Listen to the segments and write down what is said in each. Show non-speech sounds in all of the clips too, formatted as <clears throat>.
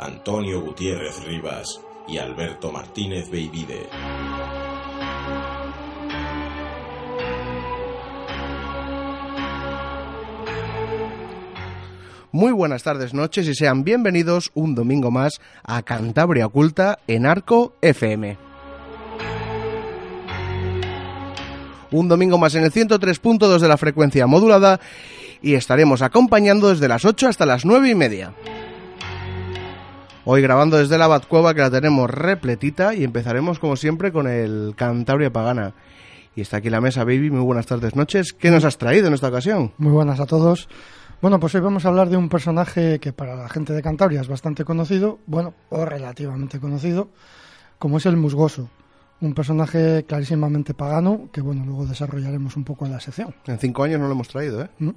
Antonio Gutiérrez Rivas y Alberto Martínez Beivide. Muy buenas tardes, noches y sean bienvenidos un domingo más a Cantabria Oculta en Arco FM. Un domingo más en el 103.2 de la frecuencia modulada y estaremos acompañando desde las 8 hasta las 9 y media. Hoy grabando desde la Batcueva que la tenemos repletita y empezaremos como siempre con el Cantabria Pagana. Y está aquí la mesa, baby. Muy buenas tardes, noches. ¿Qué nos has traído en esta ocasión? Muy buenas a todos. Bueno, pues hoy vamos a hablar de un personaje que para la gente de Cantabria es bastante conocido, bueno, o relativamente conocido, como es el Musgoso. Un personaje clarísimamente pagano que, bueno, luego desarrollaremos un poco en la sección. En cinco años no lo hemos traído, ¿eh? ¿Mm?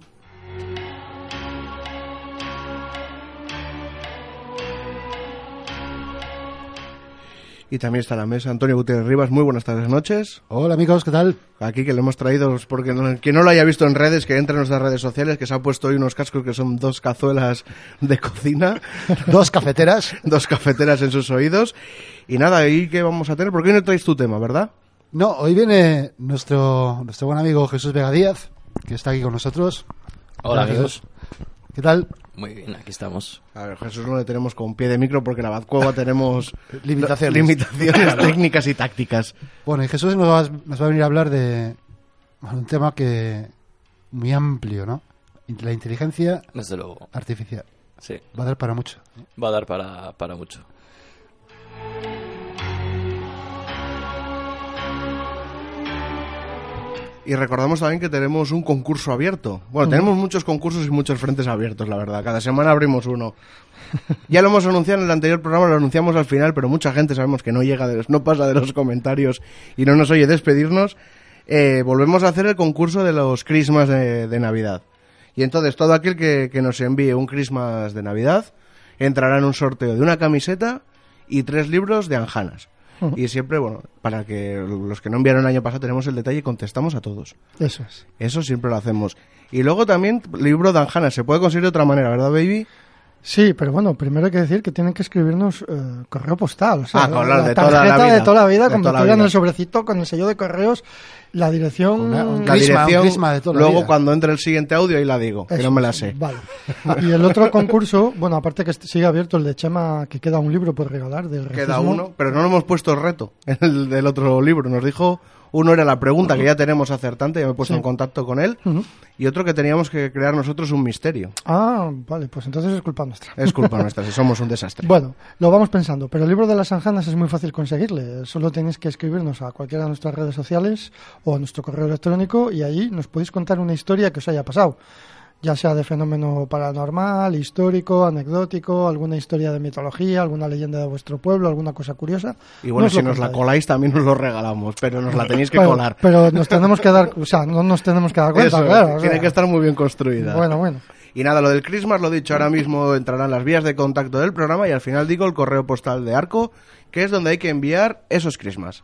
Y también está la mesa Antonio Gutiérrez Rivas. Muy buenas tardes, noches. Hola amigos, ¿qué tal? Aquí que le hemos traído, porque no- quien no lo haya visto en redes, que entre en nuestras redes sociales, que se ha puesto hoy unos cascos que son dos cazuelas de cocina, <laughs> Dos cafeteras. <laughs> dos cafeteras en sus oídos. Y nada, ahí que vamos a tener, ¿por qué no traes tu tema, verdad? No, hoy viene nuestro, nuestro buen amigo Jesús Vega Díaz, que está aquí con nosotros. Hola, Jesús. amigos. ¿Qué tal? Muy bien, aquí estamos. A ver, Jesús no le tenemos con pie de micro porque en la Batcueva tenemos <laughs> Limitaciones. limitaciones <laughs> técnicas y tácticas. Bueno, y Jesús nos va, nos va a venir a hablar de bueno, un tema que muy amplio, ¿no? La inteligencia Desde luego. artificial. Sí, Va a dar para mucho. va a dar para, para mucho. Y recordamos también que tenemos un concurso abierto. Bueno, tenemos muchos concursos y muchos frentes abiertos, la verdad. Cada semana abrimos uno. Ya lo hemos anunciado en el anterior programa, lo anunciamos al final, pero mucha gente sabemos que no llega, de los- no pasa de los comentarios y no nos oye despedirnos. Eh, volvemos a hacer el concurso de los Christmas de, de Navidad. Y entonces todo aquel que, que nos envíe un Christmas de Navidad entrará en un sorteo de una camiseta y tres libros de Anjanas. Y siempre, bueno, para que los que no enviaron el año pasado tenemos el detalle y contestamos a todos. Eso es. Eso siempre lo hacemos. Y luego también, libro de Anjanas, se puede conseguir de otra manera, ¿verdad, baby? Sí, pero bueno, primero hay que decir que tienen que escribirnos eh, correo postal. O sea, Ah, con la la, de toda la tarjeta vida. de toda la vida, De con toda la metida en el sobrecito, con el sello de correos, la dirección... Una- un La Crisma, dirección, un crisma de toda la luego vida. cuando entre el siguiente audio ahí la digo, que no me la sé. Vale. Y el otro concurso, bueno, aparte que sigue abierto el de Chema, que queda un libro por regalar del Queda racismo. uno, pero no le hemos puesto el reto el del otro libro. Nos dijo, uno era la pregunta que ya tenemos acertante, ya me he puesto Sí. en contacto con él, y otro que teníamos que crear nosotros un misterio. Ah, vale, pues entonces es culpa nuestra. Es culpa <laughs> nuestra, si somos un desastre. Bueno, lo vamos pensando, pero el libro de las anjanas es muy fácil conseguirle. Solo tenéis que escribirnos a cualquiera de nuestras redes sociales o a nuestro correo electrónico y ahí nos podéis contar una historia que os haya pasado. Ya sea de fenómeno paranormal, histórico, anecdótico, alguna historia de mitología, alguna leyenda de vuestro pueblo, alguna cosa curiosa. Y bueno, Nos si nos la coláis también nos lo regalamos, pero nos la tenéis que Bueno, colar. Pero nos tenemos que dar, o sea, no nos tenemos que dar cuenta, Eso, claro. o tiene sea. que estar muy bien construida. Bueno, bueno. Y nada, lo del Christmas lo dicho, ahora mismo entrarán las vías de contacto del programa y al final digo el correo postal de Arco, que es donde hay que enviar esos Christmas.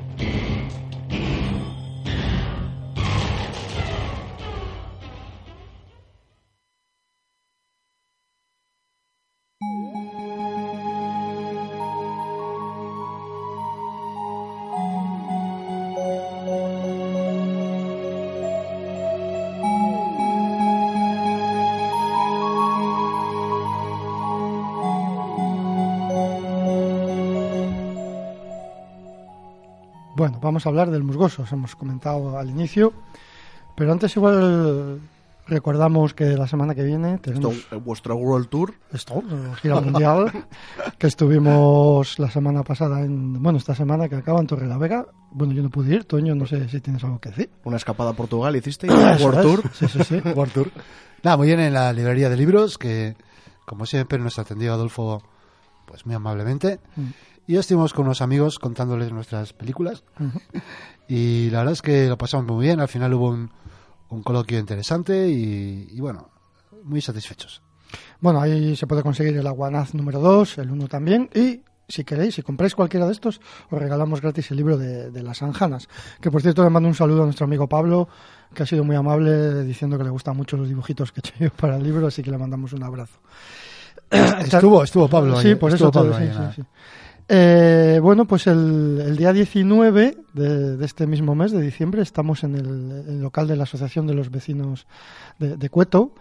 Vamos a hablar del musgoso, os hemos comentado al inicio, pero antes igual recordamos que la semana que viene tenemos Esto, vuestro World Tour. esto, eh, gira mundial, <laughs> que estuvimos la semana pasada en, bueno, esta semana que acaba en Torre la Vega. Bueno, yo no pude ir, Toño, no sé si tienes algo que decir. Una escapada a Portugal hiciste. <coughs> World es. Tour. Sí, sí, sí. World Tour. Nada, muy bien en la librería de libros, que como siempre nos atendió Adolfo pues muy amablemente. Mm. Y estuvimos con unos amigos contándoles nuestras películas. <laughs> Y la verdad es que lo pasamos muy bien. Al final hubo un, un coloquio interesante y, y bueno, muy satisfechos. Bueno, ahí se puede conseguir el Aguanaz número 2, el 1 también, y si queréis, si compráis cualquiera de estos, os regalamos gratis el libro de, de las Anjanas. Que por cierto le mando un saludo a nuestro amigo Pablo, que ha sido muy amable diciendo que le gustan mucho los dibujitos que he hecho yo para el libro, así que le mandamos un abrazo. Estuvo, <clears throat> estuvo Pablo ahí. Sí, por estuvo eso Pablo sí, ahí, sí, nada. sí. Eh, bueno, pues el, el día 19 de, de este mismo mes de diciembre estamos en el, el local de la Asociación de los Vecinos de, de Cueto,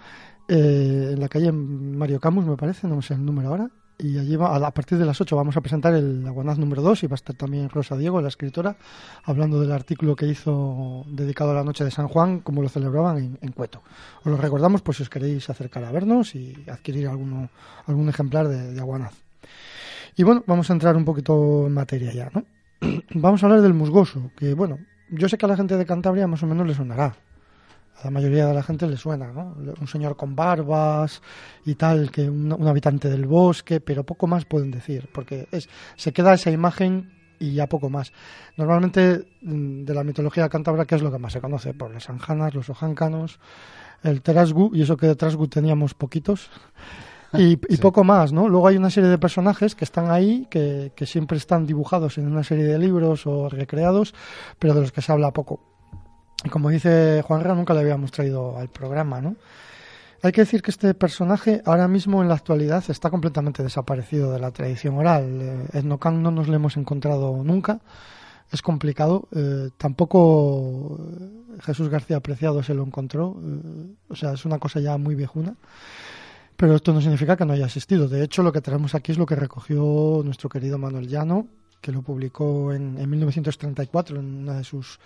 eh, en la calle Mario Camus, me parece, no sé el número ahora. Y allí va- a, partir de las 8 vamos a presentar el Aguanaz número 2 y va a estar también Rosa Diego, la escritora, hablando del artículo que hizo dedicado a la noche de San Juan, como lo celebraban en, en Cueto. Os lo recordamos por si os queréis acercar a vernos y adquirir alguno, algún ejemplar de, de Aguanaz. Y bueno, vamos a entrar un poquito en materia ya, ¿no? <clears throat> vamos a hablar del musgoso, que bueno, yo sé que a la gente de Cantabria más o menos le sonará. A la mayoría de la gente le suena, ¿no? Un señor con barbas y tal, que un, un habitante del bosque, pero poco más pueden decir, porque es, se queda esa imagen y ya poco más. Normalmente mm, de la mitología cántabra, ¿qué es lo que más se conoce? Por las anjanas, los ojáncanos, el terasgu, y eso que de terasgu teníamos poquitos, <laughs> y, y Sí. poco más, ¿no? Luego hay una serie de personajes que están ahí, que, que siempre están dibujados en una serie de libros o recreados, pero de los que se habla poco. Como dice Juanra, nunca le habíamos traído al programa, ¿no? Hay que decir que este personaje ahora mismo en la actualidad está completamente desaparecido de la tradición oral. Eh, Etnocan no nos lo hemos encontrado nunca. Es complicado. Eh, tampoco eh, Jesús García Preciado se lo encontró. O sea, es una cosa ya muy viejuna. Pero esto no significa que no haya existido. De hecho, lo que tenemos aquí es lo que recogió nuestro querido Manuel Llano, que lo publicó en, en 1934 en una de sus,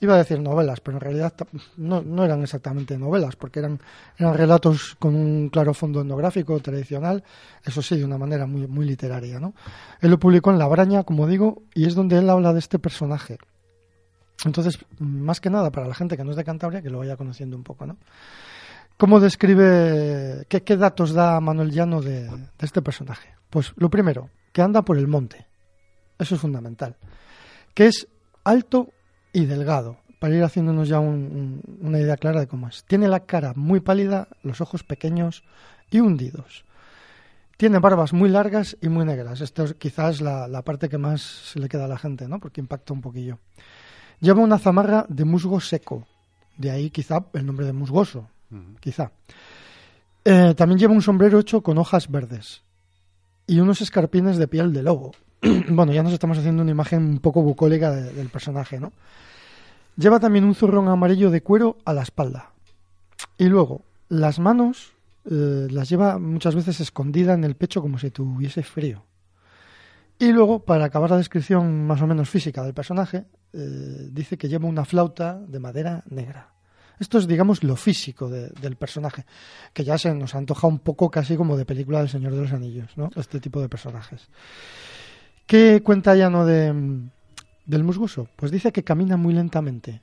iba a decir novelas, pero en realidad no, no eran exactamente novelas, porque eran, eran relatos con un claro fondo etnográfico tradicional, eso sí, de una manera muy, muy literaria. ¿no? Él lo publicó en La Braña, como digo, y es donde él habla de este personaje. Entonces, más que nada, para la gente que no es de Cantabria, que lo vaya conociendo un poco, ¿no? ¿Cómo describe, qué, qué datos da Manuel Llano de, de este personaje? Pues lo primero, que anda por el monte. Eso es fundamental. Que es alto y delgado, para ir haciéndonos ya un- un- una idea clara de cómo es. Tiene la cara muy pálida, los ojos pequeños y hundidos. Tiene barbas muy largas y muy negras. Esto es quizás la, la parte que más se le queda a la gente, ¿no? Porque impacta un poquillo. Lleva una zamarra de musgo seco. De ahí quizá el nombre de musgoso, quizá. Eh, también lleva un sombrero hecho con hojas verdes y unos escarpines de piel de lobo. <clears throat> bueno, ya nos estamos haciendo una imagen un poco bucólica de- del personaje, ¿no? Lleva también un zurrón amarillo de cuero a la espalda. Y luego, las manos eh, las lleva muchas veces escondida en el pecho como si tuviese frío. Y luego, para acabar la descripción más o menos física del personaje, eh, dice que lleva una flauta de madera negra. Esto es, digamos, lo físico de- del personaje, que ya se nos antoja un poco casi como de película del Señor de los Anillos, ¿no? Este tipo de personajes. ¿Qué cuenta Llano de, mm, del musgoso? Pues dice que camina muy lentamente,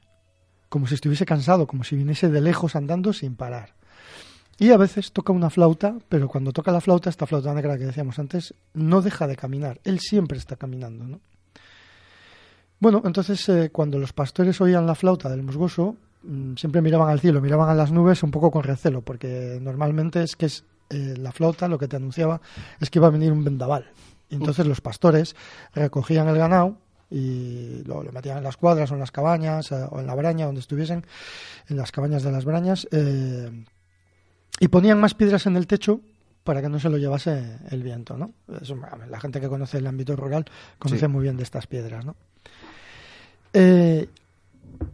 como si estuviese cansado, como si viniese de lejos andando sin parar. Y a veces toca una flauta, pero cuando toca la flauta, esta flauta negra que decíamos antes, no deja de caminar. Él siempre está caminando, ¿no? Bueno, entonces eh, cuando los pastores oían la flauta del musgoso, mm, siempre miraban al cielo, miraban a las nubes un poco con recelo, porque normalmente es que es eh, la flauta lo que te anunciaba es que iba a venir un vendaval. Entonces los pastores recogían el ganado y lo, lo metían en las cuadras o en las cabañas eh, o en la braña donde estuviesen, en las cabañas de las brañas, eh, y ponían más piedras en el techo para que no se lo llevase el viento, ¿no? Eso, la gente que conoce el ámbito rural conoce Sí. muy bien de estas piedras, ¿no? Eh,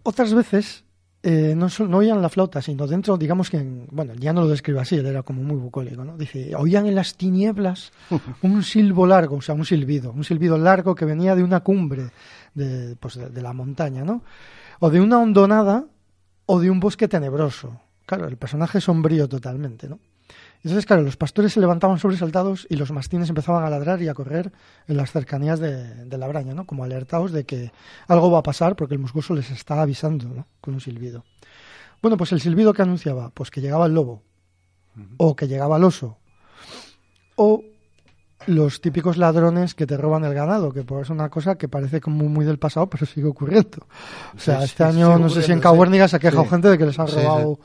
otras veces eh, no, oían la flauta, sino dentro, digamos que, en- bueno, ya no lo describe así, él era como muy bucólico, ¿no? Dice, oían en las tinieblas <laughs> un silbo largo, o sea, un silbido, un silbido largo que venía de una cumbre de, pues, de, de la montaña, ¿no? O de una hondonada o de un bosque tenebroso. Claro, el personaje sombrío totalmente, ¿no? Entonces, claro, los pastores se levantaban sobresaltados y los mastines empezaban a ladrar y a correr en las cercanías de, de la braña, ¿no? Como alertados de que algo va a pasar porque el musgoso les está avisando, ¿no? Con un silbido. Bueno, pues el silbido que anunciaba, pues que llegaba el lobo, o que llegaba el oso, o los típicos ladrones que te roban el ganado, que pues es una cosa que parece como muy del pasado, pero sigue ocurriendo. O sea, Sí, este sí, año no sé si en ocurriendo, sí. Cahuérniga se ha quejado gente de que les han robado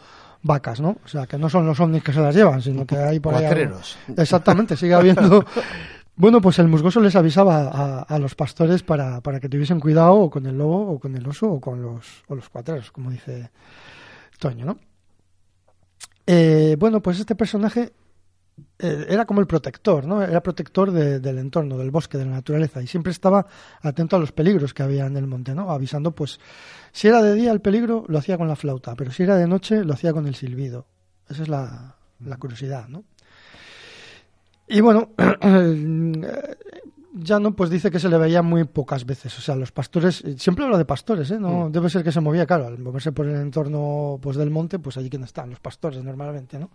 vacas, ¿no? O sea, que no son los ovnis que se las llevan, sino que hay por ahí... algo- Cuatreros. Exactamente, sigue habiendo... <laughs> Bueno, pues el musgoso les avisaba a, a los pastores para, para que tuviesen cuidado o con el lobo o con el oso o con los, o los cuatreros, como dice Toño, ¿no? Eh, bueno, pues este personaje era como el protector, ¿no? Era protector de- del entorno, del bosque, de la naturaleza, y siempre estaba atento a los peligros que había en el monte, ¿no? Avisando, pues, si era de día el peligro, lo hacía con la flauta, pero si era de noche, lo hacía con el silbido. Esa es la, la curiosidad, ¿no? Y bueno, <clears throat> ya no, pues dice que se le veía muy pocas veces. O sea, los pastores, siempre habla de pastores, ¿eh? No, debe ser que se movía, claro, al moverse por el entorno pues del monte, pues allí quien están, los pastores normalmente, ¿no?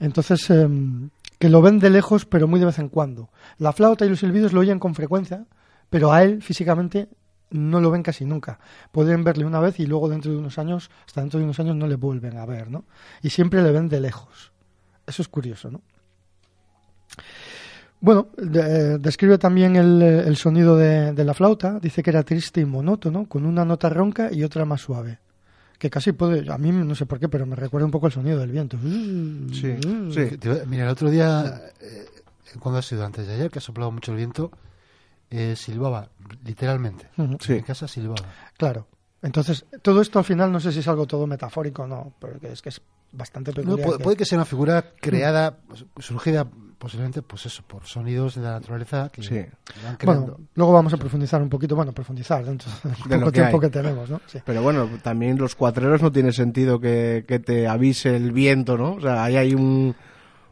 Entonces, em, que lo ven de lejos, pero muy de vez en cuando. La flauta y los silbidos lo oyen con frecuencia, pero a él físicamente no lo ven casi nunca. Pueden verle una vez y luego dentro de unos años, hasta dentro de unos años no le vuelven a ver, ¿no? Y siempre le ven de lejos. Eso es curioso, ¿no? Bueno, eh, describe también el, eh, el sonido de la flauta. Dice que era triste y monótono, con una nota ronca y otra más suave. Que casi puede, a mí no sé por qué, pero me recuerda un poco el sonido del viento. Sí, Mm. sí. Te iba- Mira, el otro día, eh, cuando ha sido antes de ayer, que ha soplado mucho el viento, eh, silbaba, literalmente. Ujú. Sí. En mi casa silbaba. Claro. Entonces, todo esto al final no sé si es algo todo metafórico o no, pero que es que es bastante No, peculiar. puede, que- puede que sea una figura creada, surgida posiblemente, pues eso, por sonidos de la naturaleza que Sí. que van creando. Bueno, luego vamos a profundizar un poquito, bueno, profundizar dentro del De lo poco que tiempo hay. que tenemos, ¿no? Sí. Pero bueno, también los cuatreros no tiene sentido que, que te avise el viento, ¿no? O sea, ahí hay un...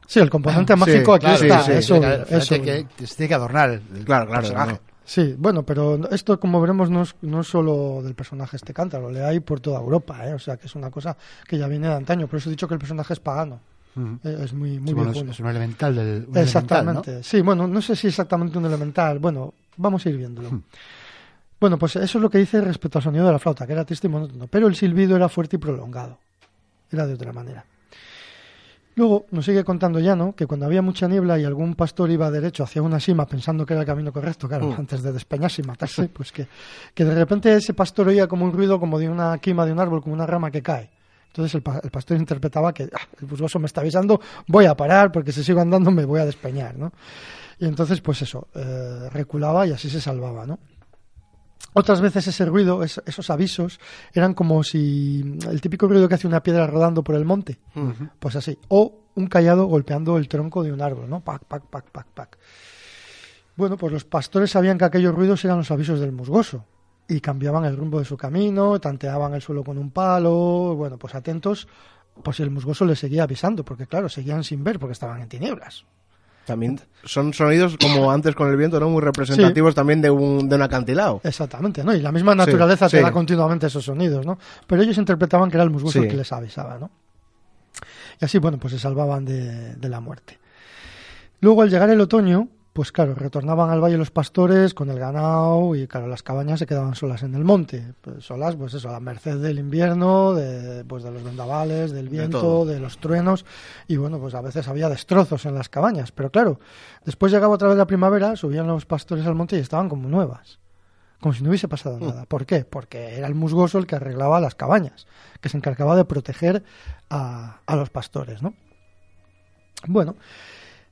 Sí, el componente mágico aquí claro, está, sí, sí, eso, que- eso- que se tiene que adornar el Claro, claro. personaje. no. Sí, bueno, pero esto, como veremos, no es, no es solo del personaje este cántaro, le hay por toda Europa, ¿eh? o sea que es una cosa que ya viene de antaño, por eso he dicho que el personaje es pagano, Eh, es muy, muy Sí, bueno, es, un elemental del un Exactamente, elemental, sí, bueno, no sé si exactamente un elemental, bueno, vamos a ir viéndolo. Bueno, pues eso es lo que dice respecto al sonido de la flauta, que era triste y monótono, pero el silbido era fuerte y prolongado, era de otra manera. Luego nos sigue contando Llano que cuando había mucha niebla y algún pastor iba derecho hacia una sima pensando que era el camino correcto, claro, Mm. antes de despeñarse y matarse, <laughs> pues que, que de repente ese pastor oía como un ruido como de una quima de un árbol, como una rama que cae. Entonces el, pa- el pastor interpretaba que "Ah, el busgoso me está avisando, voy a parar porque si sigo andando me voy a despeñar, ¿no? Y entonces, pues eso, eh, reculaba y así se salvaba, ¿no? Otras veces ese ruido, es- esos avisos, eran como si el típico ruido que hace una piedra rodando por el monte, pues así, o un callado golpeando el tronco de un árbol, ¿no? Pac, pac, pac, pac, pac. Bueno, pues los pastores sabían que aquellos ruidos eran los avisos del musgoso y cambiaban el rumbo de su camino, tanteaban el suelo con un palo, bueno, pues atentos pues el musgoso les seguía avisando, porque claro, seguían sin ver porque estaban en tinieblas. También son sonidos, como antes con el viento, ¿no? Muy representativos también de un, de un acantilado. Exactamente, ¿no? Y la misma naturaleza Sí, te sí. da continuamente esos sonidos, ¿no? Pero ellos interpretaban que era el musgoso el que les avisaba, ¿no? Y así, bueno, pues se salvaban de, de la muerte. Luego, al llegar el otoño, pues claro, retornaban al valle los pastores con el ganado y claro, las cabañas se quedaban solas en el monte. Pues solas, pues eso, a la merced del invierno, de, pues de los vendavales, del viento, de los truenos y bueno, pues a veces había destrozos en las cabañas. Pero claro, después llegaba otra vez la primavera, subían los pastores al monte y estaban como nuevas. Como si no hubiese pasado nada. ¿Por qué? Porque era el musgoso el que arreglaba las cabañas, que se encargaba de proteger a, a los pastores, ¿no? Bueno,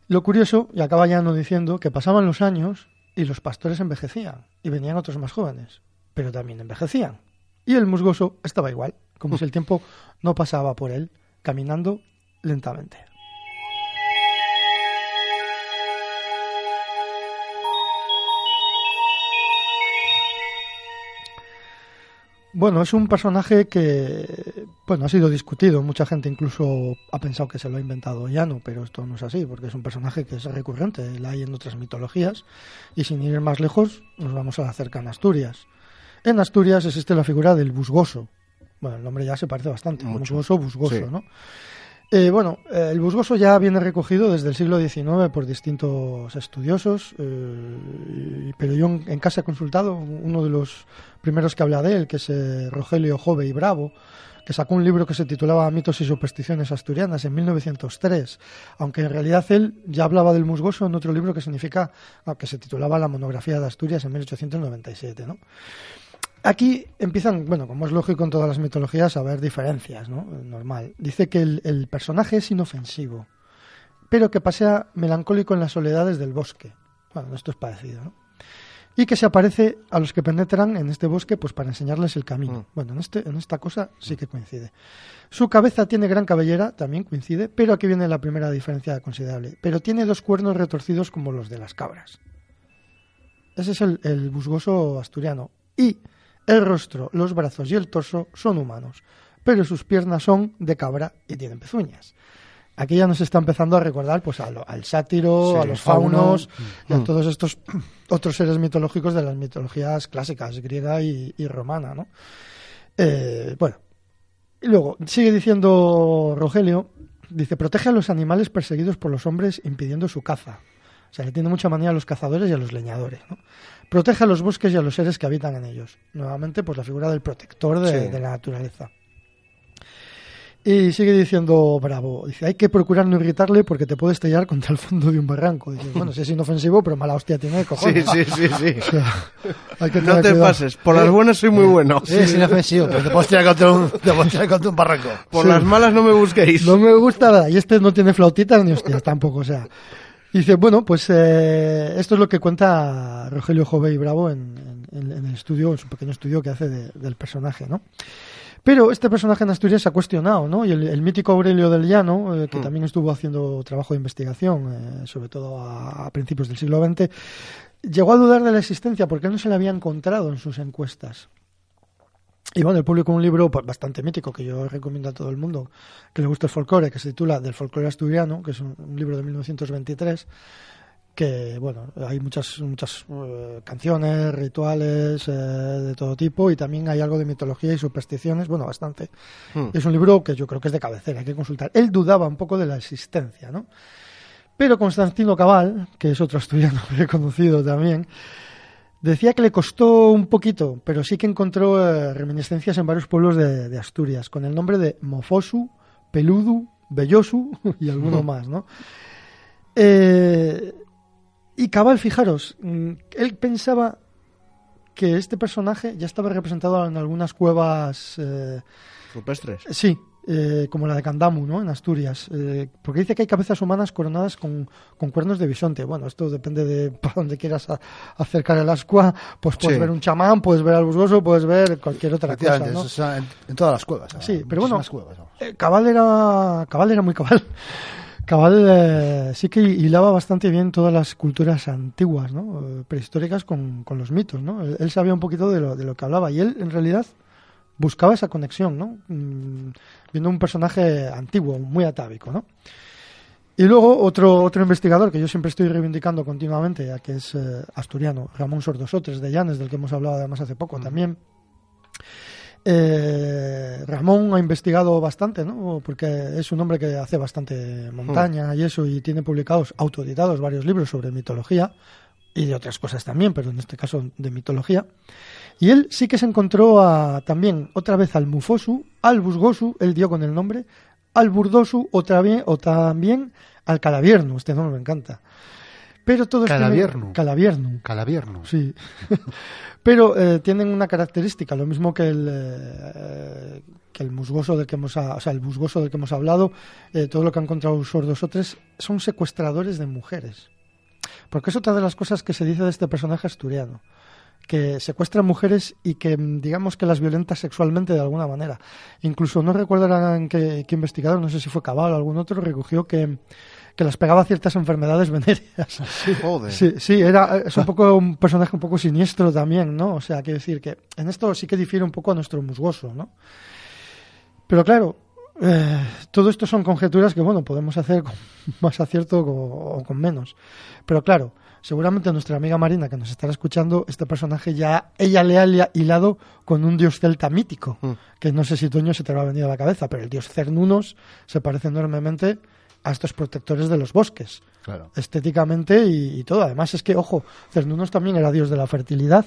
lo curioso, y acaba ya no diciendo, que pasaban los años y los pastores envejecían, y venían otros más jóvenes, pero también envejecían. Y el musgoso estaba igual, como si el tiempo no pasaba por él, caminando lentamente. Bueno, es un personaje que bueno, ha sido discutido. Mucha gente incluso ha pensado que se lo ha inventado Llano, pero esto no es así, porque es un personaje que es recurrente, la hay en otras mitologías. Y sin ir más lejos, nos vamos a la cercana Asturias. En Asturias existe la figura del busgoso. Bueno, el nombre ya se parece bastante. Mucho. Busgoso, busgoso, Sí. ¿no? Eh, bueno, eh, el busgoso ya viene recogido desde el siglo XIX por distintos estudiosos, eh, pero yo en, en casa he consultado uno de los primeros que habla de él, que es eh, Rogelio Jove y Bravo, que sacó un libro que se titulaba Mitos y supersticiones asturianas en 1903, aunque en realidad él ya hablaba del musgoso en otro libro que significa ah, que se titulaba La monografía de Asturias en 1897, ¿no? Aquí empiezan, bueno, como es lógico en todas las mitologías, a haber diferencias, ¿no? Normal. Dice que el, el personaje es inofensivo, pero que pasea melancólico en las soledades del bosque. Bueno, esto es parecido, ¿no? Y que se aparece a los que penetran en este bosque pues para enseñarles el camino. Mm. Bueno, en, este, en esta cosa sí que coincide. Su cabeza tiene gran cabellera, también coincide, pero aquí viene la primera diferencia considerable. Pero tiene dos cuernos retorcidos como los de las cabras. Ese es el, el busgoso asturiano. Y el rostro, los brazos y el torso son humanos, pero sus piernas son de cabra y tienen pezuñas. Aquí ya nos está empezando a recordar pues a lo- al sátiro, Sí, a los fauno. faunos y a Mm. todos estos <clears throat> otros seres mitológicos de las mitologías clásicas, griega y, y romana, ¿no? Eh, bueno, y luego sigue diciendo Rogelio, dice, protege a los animales perseguidos por los hombres impidiendo su caza. O sea, le tiene mucha manía a los cazadores y a los leñadores, ¿no? Protege a los bosques y a los seres que habitan en ellos. Nuevamente, pues la figura del protector de, Sí. de la naturaleza. Y sigue diciendo Bravo, dice, hay que procurar no irritarle porque te puede estrellar contra el fondo de un barranco. Dice, bueno, si es inofensivo, pero mala hostia tiene de Sí, cojones. sí, sí, sí. <laughs> O sea, hay que No te cuidado. pases. Por las buenas soy muy bueno. Sí, es inofensivo, pero te puedes tirar contra un, te tirar contra un barranco. Por Sí. las malas no me busquéis. No me gusta nada. Y este no tiene flautitas ni hostias tampoco, o sea. Dice, bueno, pues eh, esto es lo que cuenta Rogelio Jove y Bravo en, en- en el estudio, en su pequeño estudio que hace de- del personaje, ¿no? Pero este personaje en Asturias se ha cuestionado, ¿no? Y el, el mítico Aurelio del Llano, eh, que Mm. también estuvo haciendo trabajo de investigación, eh, sobre todo a, a principios del siglo XX, llegó a dudar de la existencia porque no se le había encontrado en sus encuestas. Y bueno, él publicó un libro bastante mítico que yo recomiendo a todo el mundo que le guste el folclore, que se titula Del folclore asturiano, que es un, un libro de 1923, que bueno, hay muchas muchas eh, canciones, rituales eh, de todo tipo y también hay algo de mitología y supersticiones, bueno, bastante. Hmm. Es un libro que yo creo que es de cabecera, hay que consultar. Él dudaba un poco de la existencia, ¿no? Pero Constantino Cabal, que es otro asturiano <laughs> reconocido también, decía que le costó un poquito, pero sí que encontró eh, reminiscencias en varios pueblos de, de Asturias, con el nombre de Mofosu, Peludu, Bellosu <laughs> y alguno más, ¿no? Eh, y Cabal, fijaros, mm, él pensaba que este personaje ya estaba representado en algunas cuevas eh, Rupestres. Sí, eh, como la de Candamu, ¿no? En Asturias. Eh, porque dice que hay cabezas humanas coronadas con, con cuernos de bisonte. Bueno, esto depende de <laughs> para dónde quieras a- acercar el ascua. Pues puedes Sí. ver un chamán, puedes ver al busgoso, puedes ver cualquier otra cosa, en, en todas las cuevas. Sí, pero bueno, cuevas. Eh, Cabal era Cabal era muy cabal. <laughs> Cabal eh, sí que hilaba bastante bien todas las culturas antiguas, ¿no? Eh, prehistóricas con, con los mitos, ¿no? Él, él sabía un poquito de lo, de lo que hablaba y él en realidad buscaba esa conexión, ¿no? Viendo un personaje antiguo, muy atávico, ¿no? Y luego otro, otro investigador que yo siempre estoy reivindicando continuamente, ya que es eh, asturiano, Ramón Sordosotres de Llanes, del que hemos hablado además hace poco también. Eh, Ramón ha investigado bastante, ¿no? Porque es un hombre que hace bastante montaña y eso, y tiene publicados, autoeditados, varios libros sobre mitología y de otras cosas también, pero en este caso de mitología. Y él sí que se encontró a, también otra vez al Mufosu, al Busgosu, él dio con el nombre, al Burdosu otra vez, o también al Calavierno, este nombre me encanta. Pero todos tienen- Calavierno. Sí. <laughs> Pero eh, tienen una característica, lo mismo que el, eh, que el musgoso del que hemos, o sea, el musgoso del que hemos hablado, eh, todo lo que han encontrado sordos o tres, son secuestradores de mujeres. Porque es otra de las cosas que se dice de este personaje asturiano que secuestra mujeres y que mm, digamos que las violenta sexualmente de alguna manera. Incluso no en qué, qué investigador, no sé si fue Cabal o algún otro, recogió que, que las pegaba ciertas enfermedades <laughs> venéreas. Joder. Sí, sí, era, es un poco un personaje un poco siniestro también, ¿no? O sea, quiero decir que en esto sí que difiere un poco a nuestro musgoso, ¿no? Pero claro, eh, todo esto son conjeturas que, bueno, podemos hacer con <laughs> más acierto o, o con menos. Pero claro, seguramente nuestra amiga Marina, que nos estará escuchando, este personaje ya, ella le ha hilado con un dios celta mítico, que no sé si Toño se te va a venir a la cabeza, pero el dios Cernunos se parece enormemente a estos protectores de los bosques Claro. estéticamente y, y todo. Además es que, ojo, Cernunos también era dios de la fertilidad.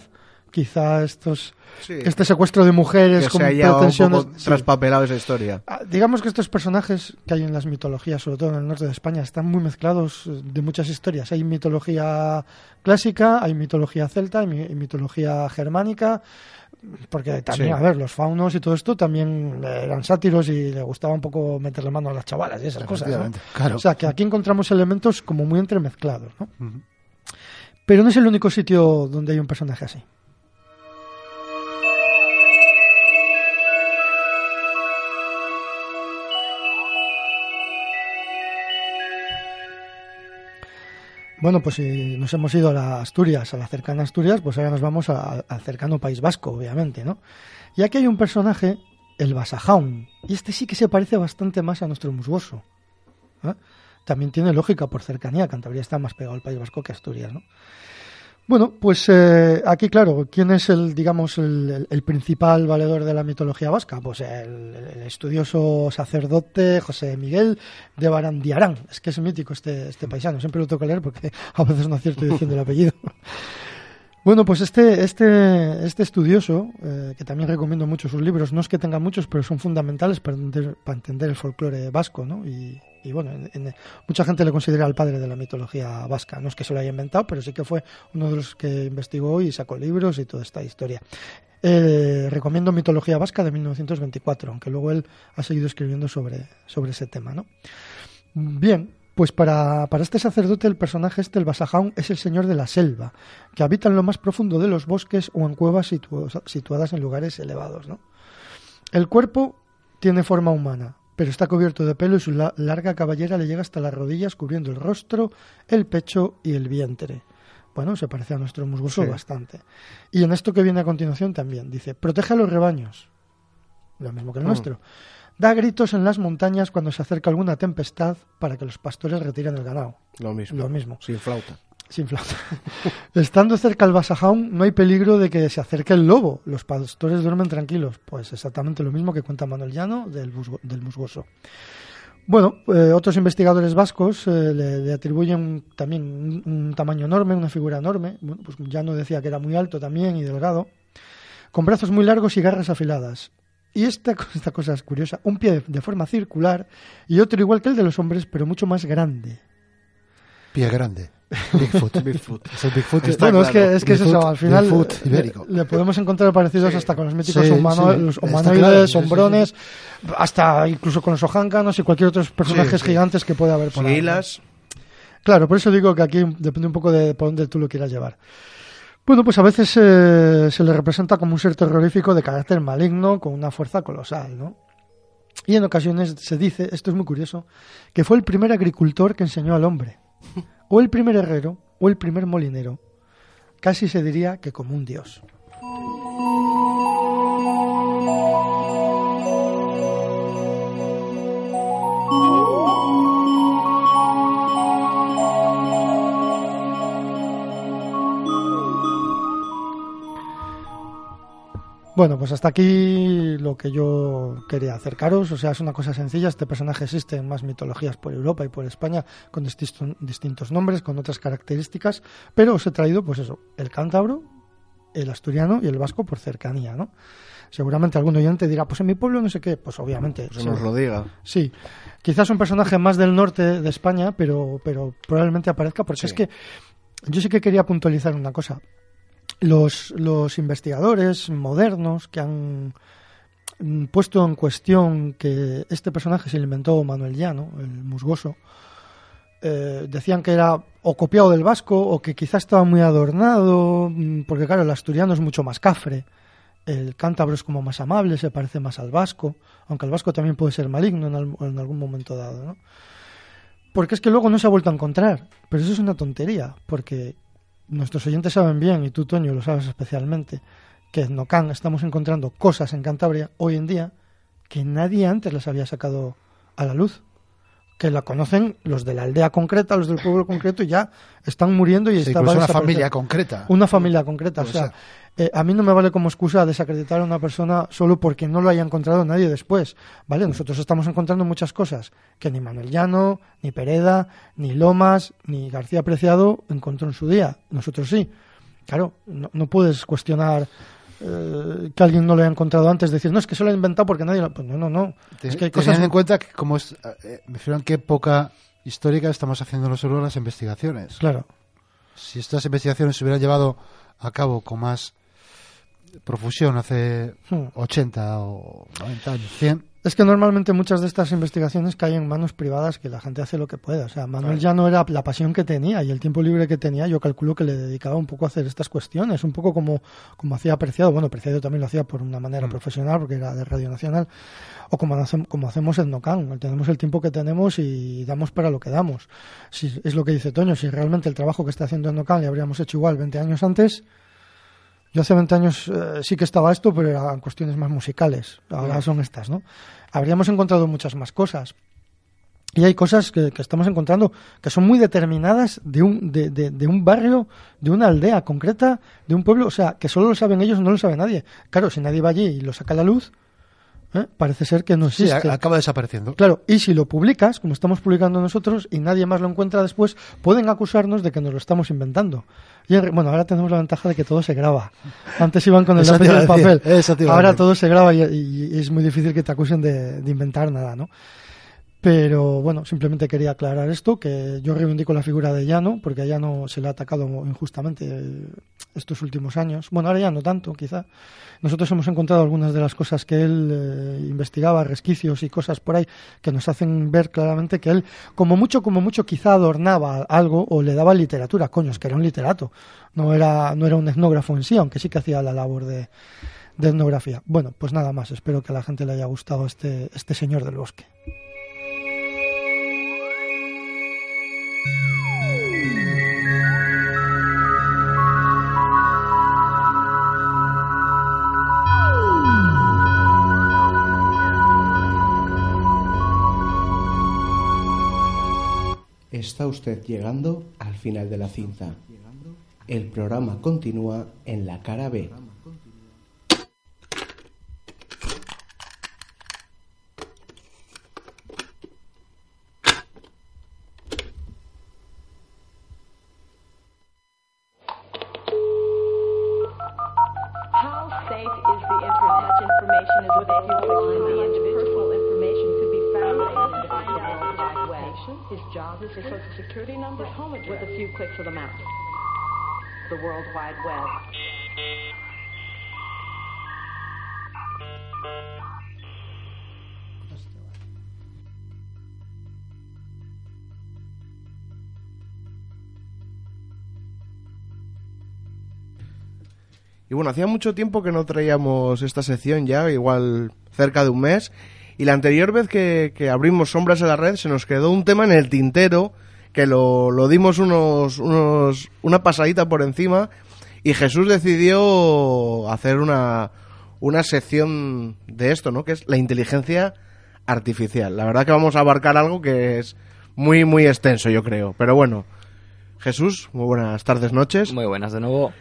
Quizá estos, Sí. este secuestro de mujeres que con se haya un pretensiones... poco sí. traspapelado esa historia. Ah, Digamos que estos personajes que hay en las mitologías, sobre todo en el norte de España, están muy mezclados eh, de muchas historias. Hay mitología clásica, hay mitología celta, hay mi- mitología germánica, porque también, Sí. a ver, los faunos y todo esto también eran sátiros y le gustaba un poco meterle mano a las chavalas y esas cosas. ¿no? Efectivamente, claro. O sea, que aquí encontramos elementos como muy entremezclados, ¿no? Pero no es el único sitio donde hay un personaje así. Bueno, pues si nos hemos ido a la Asturias, a la cercana Asturias, pues ahora nos vamos al cercano País Vasco, obviamente, ¿no? Y aquí hay un personaje, el Basajaun, y este sí que se parece bastante más a nuestro musgoso. ¿eh? También tiene lógica por cercanía, Cantabria está más pegado al País Vasco que Asturias, ¿no? Bueno, pues eh, aquí, claro, ¿quién es el, digamos, el, principal valedor de la mitología vasca? Pues el, el estudioso sacerdote José Miguel de Barandiarán. Es que es mítico este, este paisano, siempre lo tengo que leer porque <laughs> a veces no acierto diciendo el apellido. <laughs> Bueno, pues este, este, este estudioso, eh, que también recomiendo mucho sus libros, no es que tenga muchos, pero son fundamentales para entender, para entender el folclore vasco, ¿no? Y, y bueno, en- mucha gente le considera el padre de la mitología vasca. No es que se lo haya inventado, pero sí que fue uno de los que investigó y sacó libros y toda esta historia. Eh, recomiendo Mitología Vasca de 1924, aunque luego él ha seguido escribiendo sobre, sobre ese tema, ¿no? Bien, pues para, para este sacerdote el personaje este, el Basajaun, es el señor de la selva, que habita en lo más profundo de los bosques o en cuevas situ- situadas en lugares elevados. ¿no? El cuerpo tiene forma humana, pero está cubierto de pelo y su la- larga cabellera le llega hasta las rodillas, cubriendo el rostro, el pecho y el vientre. Bueno, se parece a nuestro musgoso Sí. bastante. Y en esto que viene a continuación también, dice, protege a los rebaños, lo mismo que el Mm. nuestro. Da gritos en las montañas cuando se acerca alguna tempestad para que los pastores retiren el ganado. Lo mismo. Lo mismo. Sin flauta. Sin flauta. <laughs> Estando cerca el Basajaun, no hay peligro de que se acerque el lobo. Los pastores duermen tranquilos. Pues exactamente lo mismo que cuenta Manuel Llano del, busgo- del musgoso. Bueno, eh, otros investigadores vascos eh, le, atribuyen también un, tamaño enorme, una figura enorme. Bueno, pues Llano decía que era muy alto también y delgado, con brazos muy largos y garras afiladas. Y esta, co- <laughs> esta cosa es curiosa, un pie de forma circular y otro igual que el de los hombres, pero mucho más grande. Pie grande. Bigfoot. <laughs> Bigfoot. Es el Bigfoot. Está bueno, es que, es que es eso, al final Bigfoot le, ibérico. le podemos encontrar parecidos hasta con los míticos Sí, humano- sí, los humanoides, claro, sí, sí, hombrones, hasta incluso con los ojáncanos y cualquier otros personajes sí. gigantes que puede haber por ahí. Claro, por eso digo que aquí depende un poco de por dónde tú lo quieras llevar. Bueno, pues a veces eh, se le representa como un ser terrorífico de carácter maligno con una fuerza colosal, ¿no? Y en ocasiones se dice, esto es muy curioso, que fue el primer agricultor que enseñó al hombre, o el primer herrero, o el primer molinero. Casi se diría que como un dios. Bueno, pues hasta aquí lo que yo quería acercaros. O sea, es una cosa sencilla. Este personaje existe en más mitologías por Europa y por España con distintos, distintos nombres, con otras características. Pero os he traído, pues eso, el cántabro, el asturiano y el vasco por cercanía, ¿no? Seguramente algún oyente dirá, pues en mi pueblo no sé qué. Pues obviamente. Pues sí. nos lo diga. Sí, quizás un personaje más del norte de España, pero, pero probablemente aparezca porque Sí. es que yo sí que quería puntualizar una cosa. Los, los investigadores modernos que han puesto en cuestión que este personaje se lo inventó Manuel Llano, el musgoso, eh, decían que era o copiado del vasco o que quizás estaba muy adornado, mm, porque claro, el asturiano es mucho más cafre, el cántabro es como más amable, se parece más al vasco, aunque el vasco también puede ser maligno en, en algún momento dado, ¿no? Porque es que luego no se ha vuelto a encontrar, pero eso es una tontería, porque nuestros oyentes saben bien, y tú, Toño, lo sabes especialmente, que en Nocán estamos encontrando cosas en Cantabria hoy en día que nadie antes las había sacado a la luz. Que la conocen los de la aldea concreta, los del pueblo concreto, y ya están muriendo y Sí, está incluso va a una familia concreta. Una familia concreta. O sea, eh, a mí no me vale como excusa desacreditar a una persona solo porque no lo haya encontrado nadie después. ¿Vale? Nosotros estamos encontrando muchas cosas que ni Manuel Llano, ni Pereda, ni Lomas, ni García Preciado encontró en su día. Nosotros sí. Claro, no, no puedes cuestionar eh, que alguien no lo haya encontrado antes, decir, no, es que se lo ha inventado porque nadie lo... Pues no, no, no. Te- es que hay cosas... en cuenta que como es, eh, me refiero en qué época histórica estamos haciendo nosotros las investigaciones. Claro. Si estas investigaciones se hubieran llevado a cabo con más profusión hace Hmm. 80 o 90 años, 100, Es que normalmente muchas de estas investigaciones caen en manos privadas que la gente hace lo que puede. O sea, Manuel ya no era la pasión que tenía y el tiempo libre que tenía, yo calculo que le dedicaba un poco a hacer estas cuestiones, un poco como, como hacía Apreciado. Bueno, Apreciado también lo hacía por una manera profesional porque era de Radio Nacional, o como, hace- como hacemos en Nocan. Tenemos el tiempo que tenemos y damos para lo que damos. Si, es lo que dice Toño, si realmente el trabajo que está haciendo en Nocan le habríamos hecho igual 20 años antes, yo hace 20 años eh, sí que estaba esto, pero eran cuestiones más musicales. Ahora son estas, ¿no? Habríamos encontrado muchas más cosas. Y hay cosas que, que estamos encontrando que son muy determinadas de un, de, de- de un barrio, de una aldea concreta, de un pueblo, o sea, que solo lo saben ellos, no lo sabe nadie. Claro, si nadie va allí y lo saca a la luz, ¿eh? parece ser que no existe. acaba desapareciendo. Claro, y si lo publicas, como estamos publicando nosotros, y nadie más lo encuentra después, pueden acusarnos de que nos lo estamos inventando. Y bueno, ahora tenemos la ventaja de que todo se graba. Antes iban con el lápiz y el papel. Ahora todo se graba y, es muy difícil que te acusen de, de inventar nada, ¿no? Pero bueno, simplemente quería aclarar esto, que yo reivindico la figura de Llano, porque a Llano se le ha atacado injustamente eh, estos últimos años. Bueno, ahora ya no tanto, quizá. Nosotros hemos encontrado algunas de las cosas que él eh, investigaba, resquicios y cosas por ahí, que nos hacen ver claramente que él, como mucho, como mucho, quizá adornaba algo o le daba literatura. Coño, es que era un literato. No era, no era un etnógrafo en sí, aunque sí que hacía la labor de, de etnografía. Bueno, pues nada más. Espero que a la gente le haya gustado este, este señor del bosque. Usted llegando al final de la cinta. El programa continúa en la cara B. security number, his home address, with a few clicks of the mouse. The World Wide Web. Y bueno, hacía mucho tiempo que no traíamos esta sección ya, igual cerca de un mes. Y la anterior vez que, que abrimos Sombras en la Red se nos quedó un tema en el tintero, que lo, lo dimos unos, unos, una pasadita por encima. Y Jesús decidió hacer una, una sección de esto, ¿no? Que es la inteligencia artificial. La verdad que vamos a abarcar algo que es muy, muy extenso, yo creo. Pero bueno, Jesús, muy buenas tardes, noches. Muy buenas de nuevo.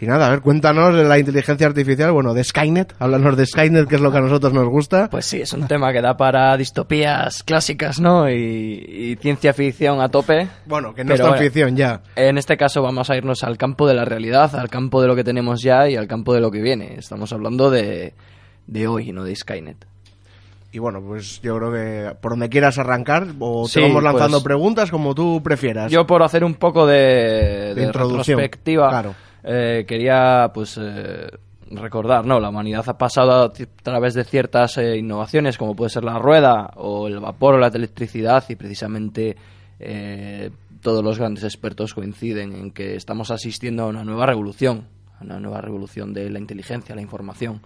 Y nada, a ver, cuéntanos de la inteligencia artificial, bueno, de Skynet, háblanos de Skynet, que es lo que a nosotros nos gusta. Pues sí, es un tema que da para distopías clásicas, ¿no? Y, y ciencia ficción a tope. Bueno, que no es tan eh, ficción ya. En este caso vamos a irnos al campo de la realidad, al campo de lo que tenemos ya y al campo de lo que viene. Estamos hablando de, de hoy, no de Skynet. Y bueno, pues yo creo que por donde quieras arrancar, o te Sí, vamos lanzando pues, preguntas como tú prefieras. Yo por hacer un poco de, de introducción, retrospectiva, claro. Eh, quería pues eh, recordar, ¿no? La humanidad ha pasado a, través de ciertas eh, innovaciones, como puede ser la rueda o el vapor o la electricidad, y precisamente eh, todos los grandes expertos coinciden en que estamos asistiendo a una nueva revolución, a una nueva revolución de la inteligencia, la información.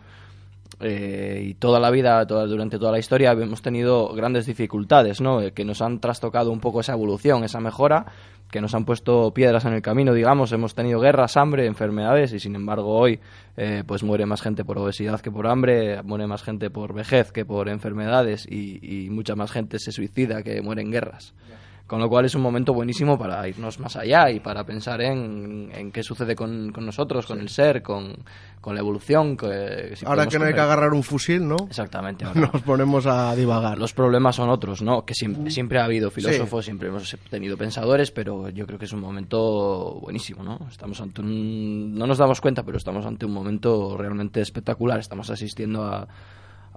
Eh, y toda la vida, toda- durante toda la historia, hemos tenido grandes dificultades, ¿no? Eh, que nos han trastocado un poco esa evolución, esa mejora, que nos han puesto piedras en el camino, digamos. Hemos tenido guerras, hambre, enfermedades, y sin embargo hoy, eh, pues muere más gente por obesidad que por hambre, muere más gente por vejez que por enfermedades, y, y mucha más gente se suicida que muere en guerras. Con lo cual es un momento buenísimo para irnos más allá y para pensar en, en qué sucede con, con nosotros, con el ser, con, con la evolución. Que, si Ahora que no hay que agarrar un fusil, ¿no? Exactamente. <laughs> ahora Nos ponemos a divagar. los problemas son otros, ¿no? Que siempre, siempre ha habido filósofos, siempre hemos tenido pensadores, pero yo creo que es un momento buenísimo, ¿no? Estamos ante un... No nos damos cuenta, pero estamos ante un momento realmente espectacular. Estamos asistiendo a,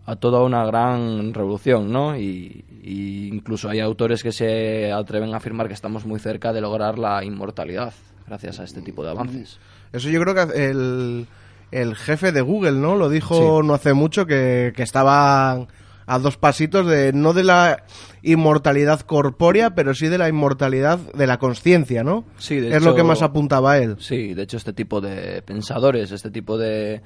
a toda una gran revolución, ¿no? Y, y incluso hay autores que se atreven a afirmar que estamos muy cerca de lograr la inmortalidad gracias a este tipo de avances. Eso yo creo que el, el jefe de Google, ¿no? Lo dijo no hace mucho que, que estaban a dos pasitos de no de la inmortalidad corpórea, pero sí de la inmortalidad de la conciencia, ¿no? Sí, de es lo que más apuntaba él. Sí, de hecho este tipo de pensadores, este tipo de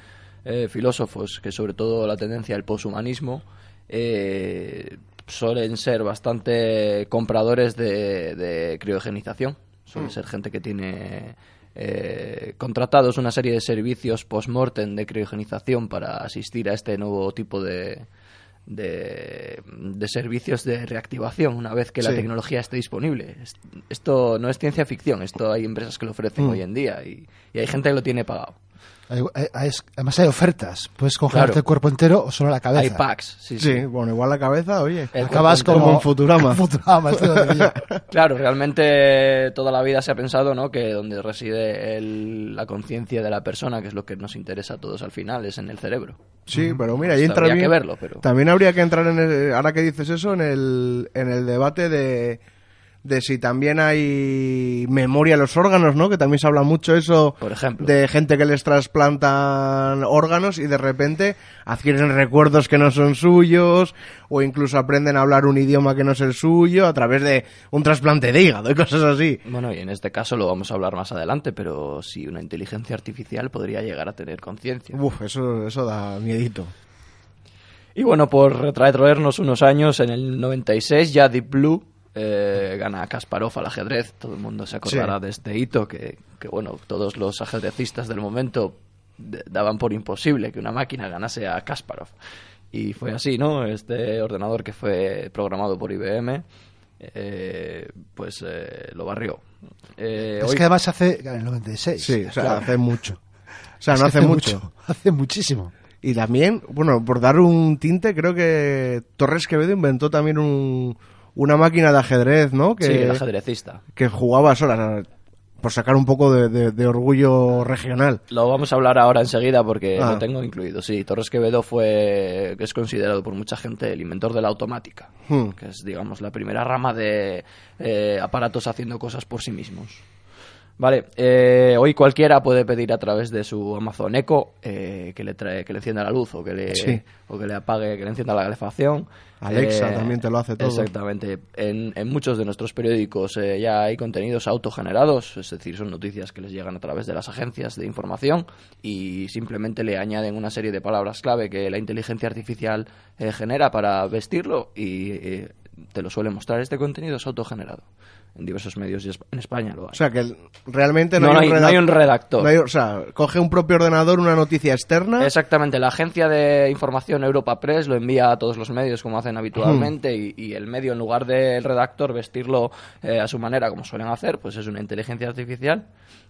eh, filósofos, que sobre todo la tendencia al poshumanismo, eh, suelen ser bastante compradores de, de criogenización. Suele ser gente que tiene eh, contratados una serie de servicios post-mortem de criogenización para asistir a este nuevo tipo de, de, de servicios de reactivación una vez que la tecnología esté disponible. Es- Esto no es ciencia ficción, esto hay empresas que lo ofrecen Mm. hoy en día y, y hay gente que lo tiene pagado. Hay- hay- además hay ofertas. Puedes congelarte Claro. el cuerpo entero o solo la cabeza. Hay packs, sí, Sí, sí. bueno, igual la cabeza, oye. El Acabas como, como en Futurama. <laughs> Futurama. <laughs> Claro, realmente toda la vida se ha pensado ¿no? que donde reside el- la conciencia de la persona, que es lo que nos interesa a todos al final, es en el cerebro. Sí, pero mira, ahí entra habría bien. que verlo, pero- También habría que entrar en el, ahora que dices eso, en el, en el debate de, de si también hay memoria en los órganos, ¿no? Que también se habla mucho eso Por ejemplo. de gente que les trasplantan órganos y de repente adquieren recuerdos que no son suyos o incluso aprenden a hablar un idioma que no es el suyo a través de un trasplante de hígado y cosas así. Bueno, y en este caso lo vamos a hablar más adelante, pero sí, una inteligencia artificial podría llegar a tener conciencia. Uf, eso, eso da miedito. Y bueno, por retraernos unos años, en el 96 ya Deep Blue eh, gana a Kasparov al ajedrez. Todo el mundo se acordará Sí. de este hito que, que, bueno, todos los ajedrecistas del momento daban por imposible que una máquina ganase a Kasparov. Y fue así, ¿no? Este ordenador que fue programado por IBM, eh, pues eh, lo barrió. Eh, Es hoy- que además hace. En el 96. Sí, o sea, hace mucho. O sea, Es no que hace mucho. <laughs> Hace muchísimo. Y también, bueno, por dar un tinte, creo que Torres Quevedo inventó también un, una máquina de ajedrez, ¿no? Que, sí, el ajedrecista. que jugaba sola, por sacar un poco de, de- de orgullo regional. Lo vamos a hablar ahora enseguida porque Ah. lo tengo incluido. Sí, Torres Quevedo fue, es considerado por mucha gente el inventor de la automática, Hmm. que es, digamos, la primera rama de eh, aparatos haciendo cosas por sí mismos. Vale, eh, hoy cualquiera puede pedir a través de su Amazon Echo eh, que le trae, que le encienda la luz o que le Sí. o que le apague, que le encienda la calefacción. Alexa también te lo hace todo. Exactamente. En, en muchos de nuestros periódicos eh, ya hay contenidos autogenerados, es decir, son noticias que les llegan a través de las agencias de información y simplemente le añaden una serie de palabras clave que la inteligencia artificial eh, genera para vestirlo y eh, te lo suele mostrar. Este contenido es autogenerado. En diversos medios y en España lo hay. O sea, que realmente no, No, hay, un hay- no hay redac- un redactor. no hay- o sea, coge un propio ordenador una noticia externa. Exactamente, la agencia de información Europa Press lo envía a todos los medios como hacen habitualmente y, y el medio en lugar del redactor vestirlo eh, a su manera como suelen hacer, pues es una inteligencia artificial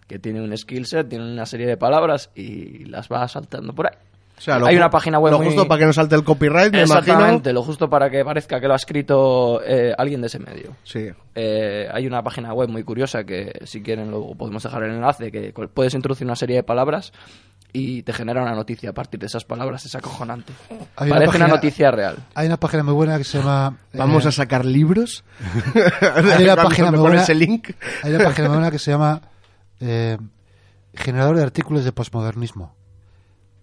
que tiene un skill set, tiene una serie de palabras y las va saltando por ahí. O sea, lo Hay una página web Lo muy- justo para que no salte el copyright, me imagino. Exactamente, lo justo para que parezca que lo ha escrito eh, alguien de ese medio. Sí. Eh, hay una página web muy curiosa que si quieren luego podemos dejar el enlace, que puedes introducir una serie de palabras y te genera una noticia a partir de esas palabras, es acojonante. Hay Parece una página- noticia real. Hay una página muy buena que se llama... Vamos eh, a sacar libros. <laughs> Hay una página muy buena, link. hay una página muy buena que se llama <laughs> eh, Generador de artículos de posmodernismo.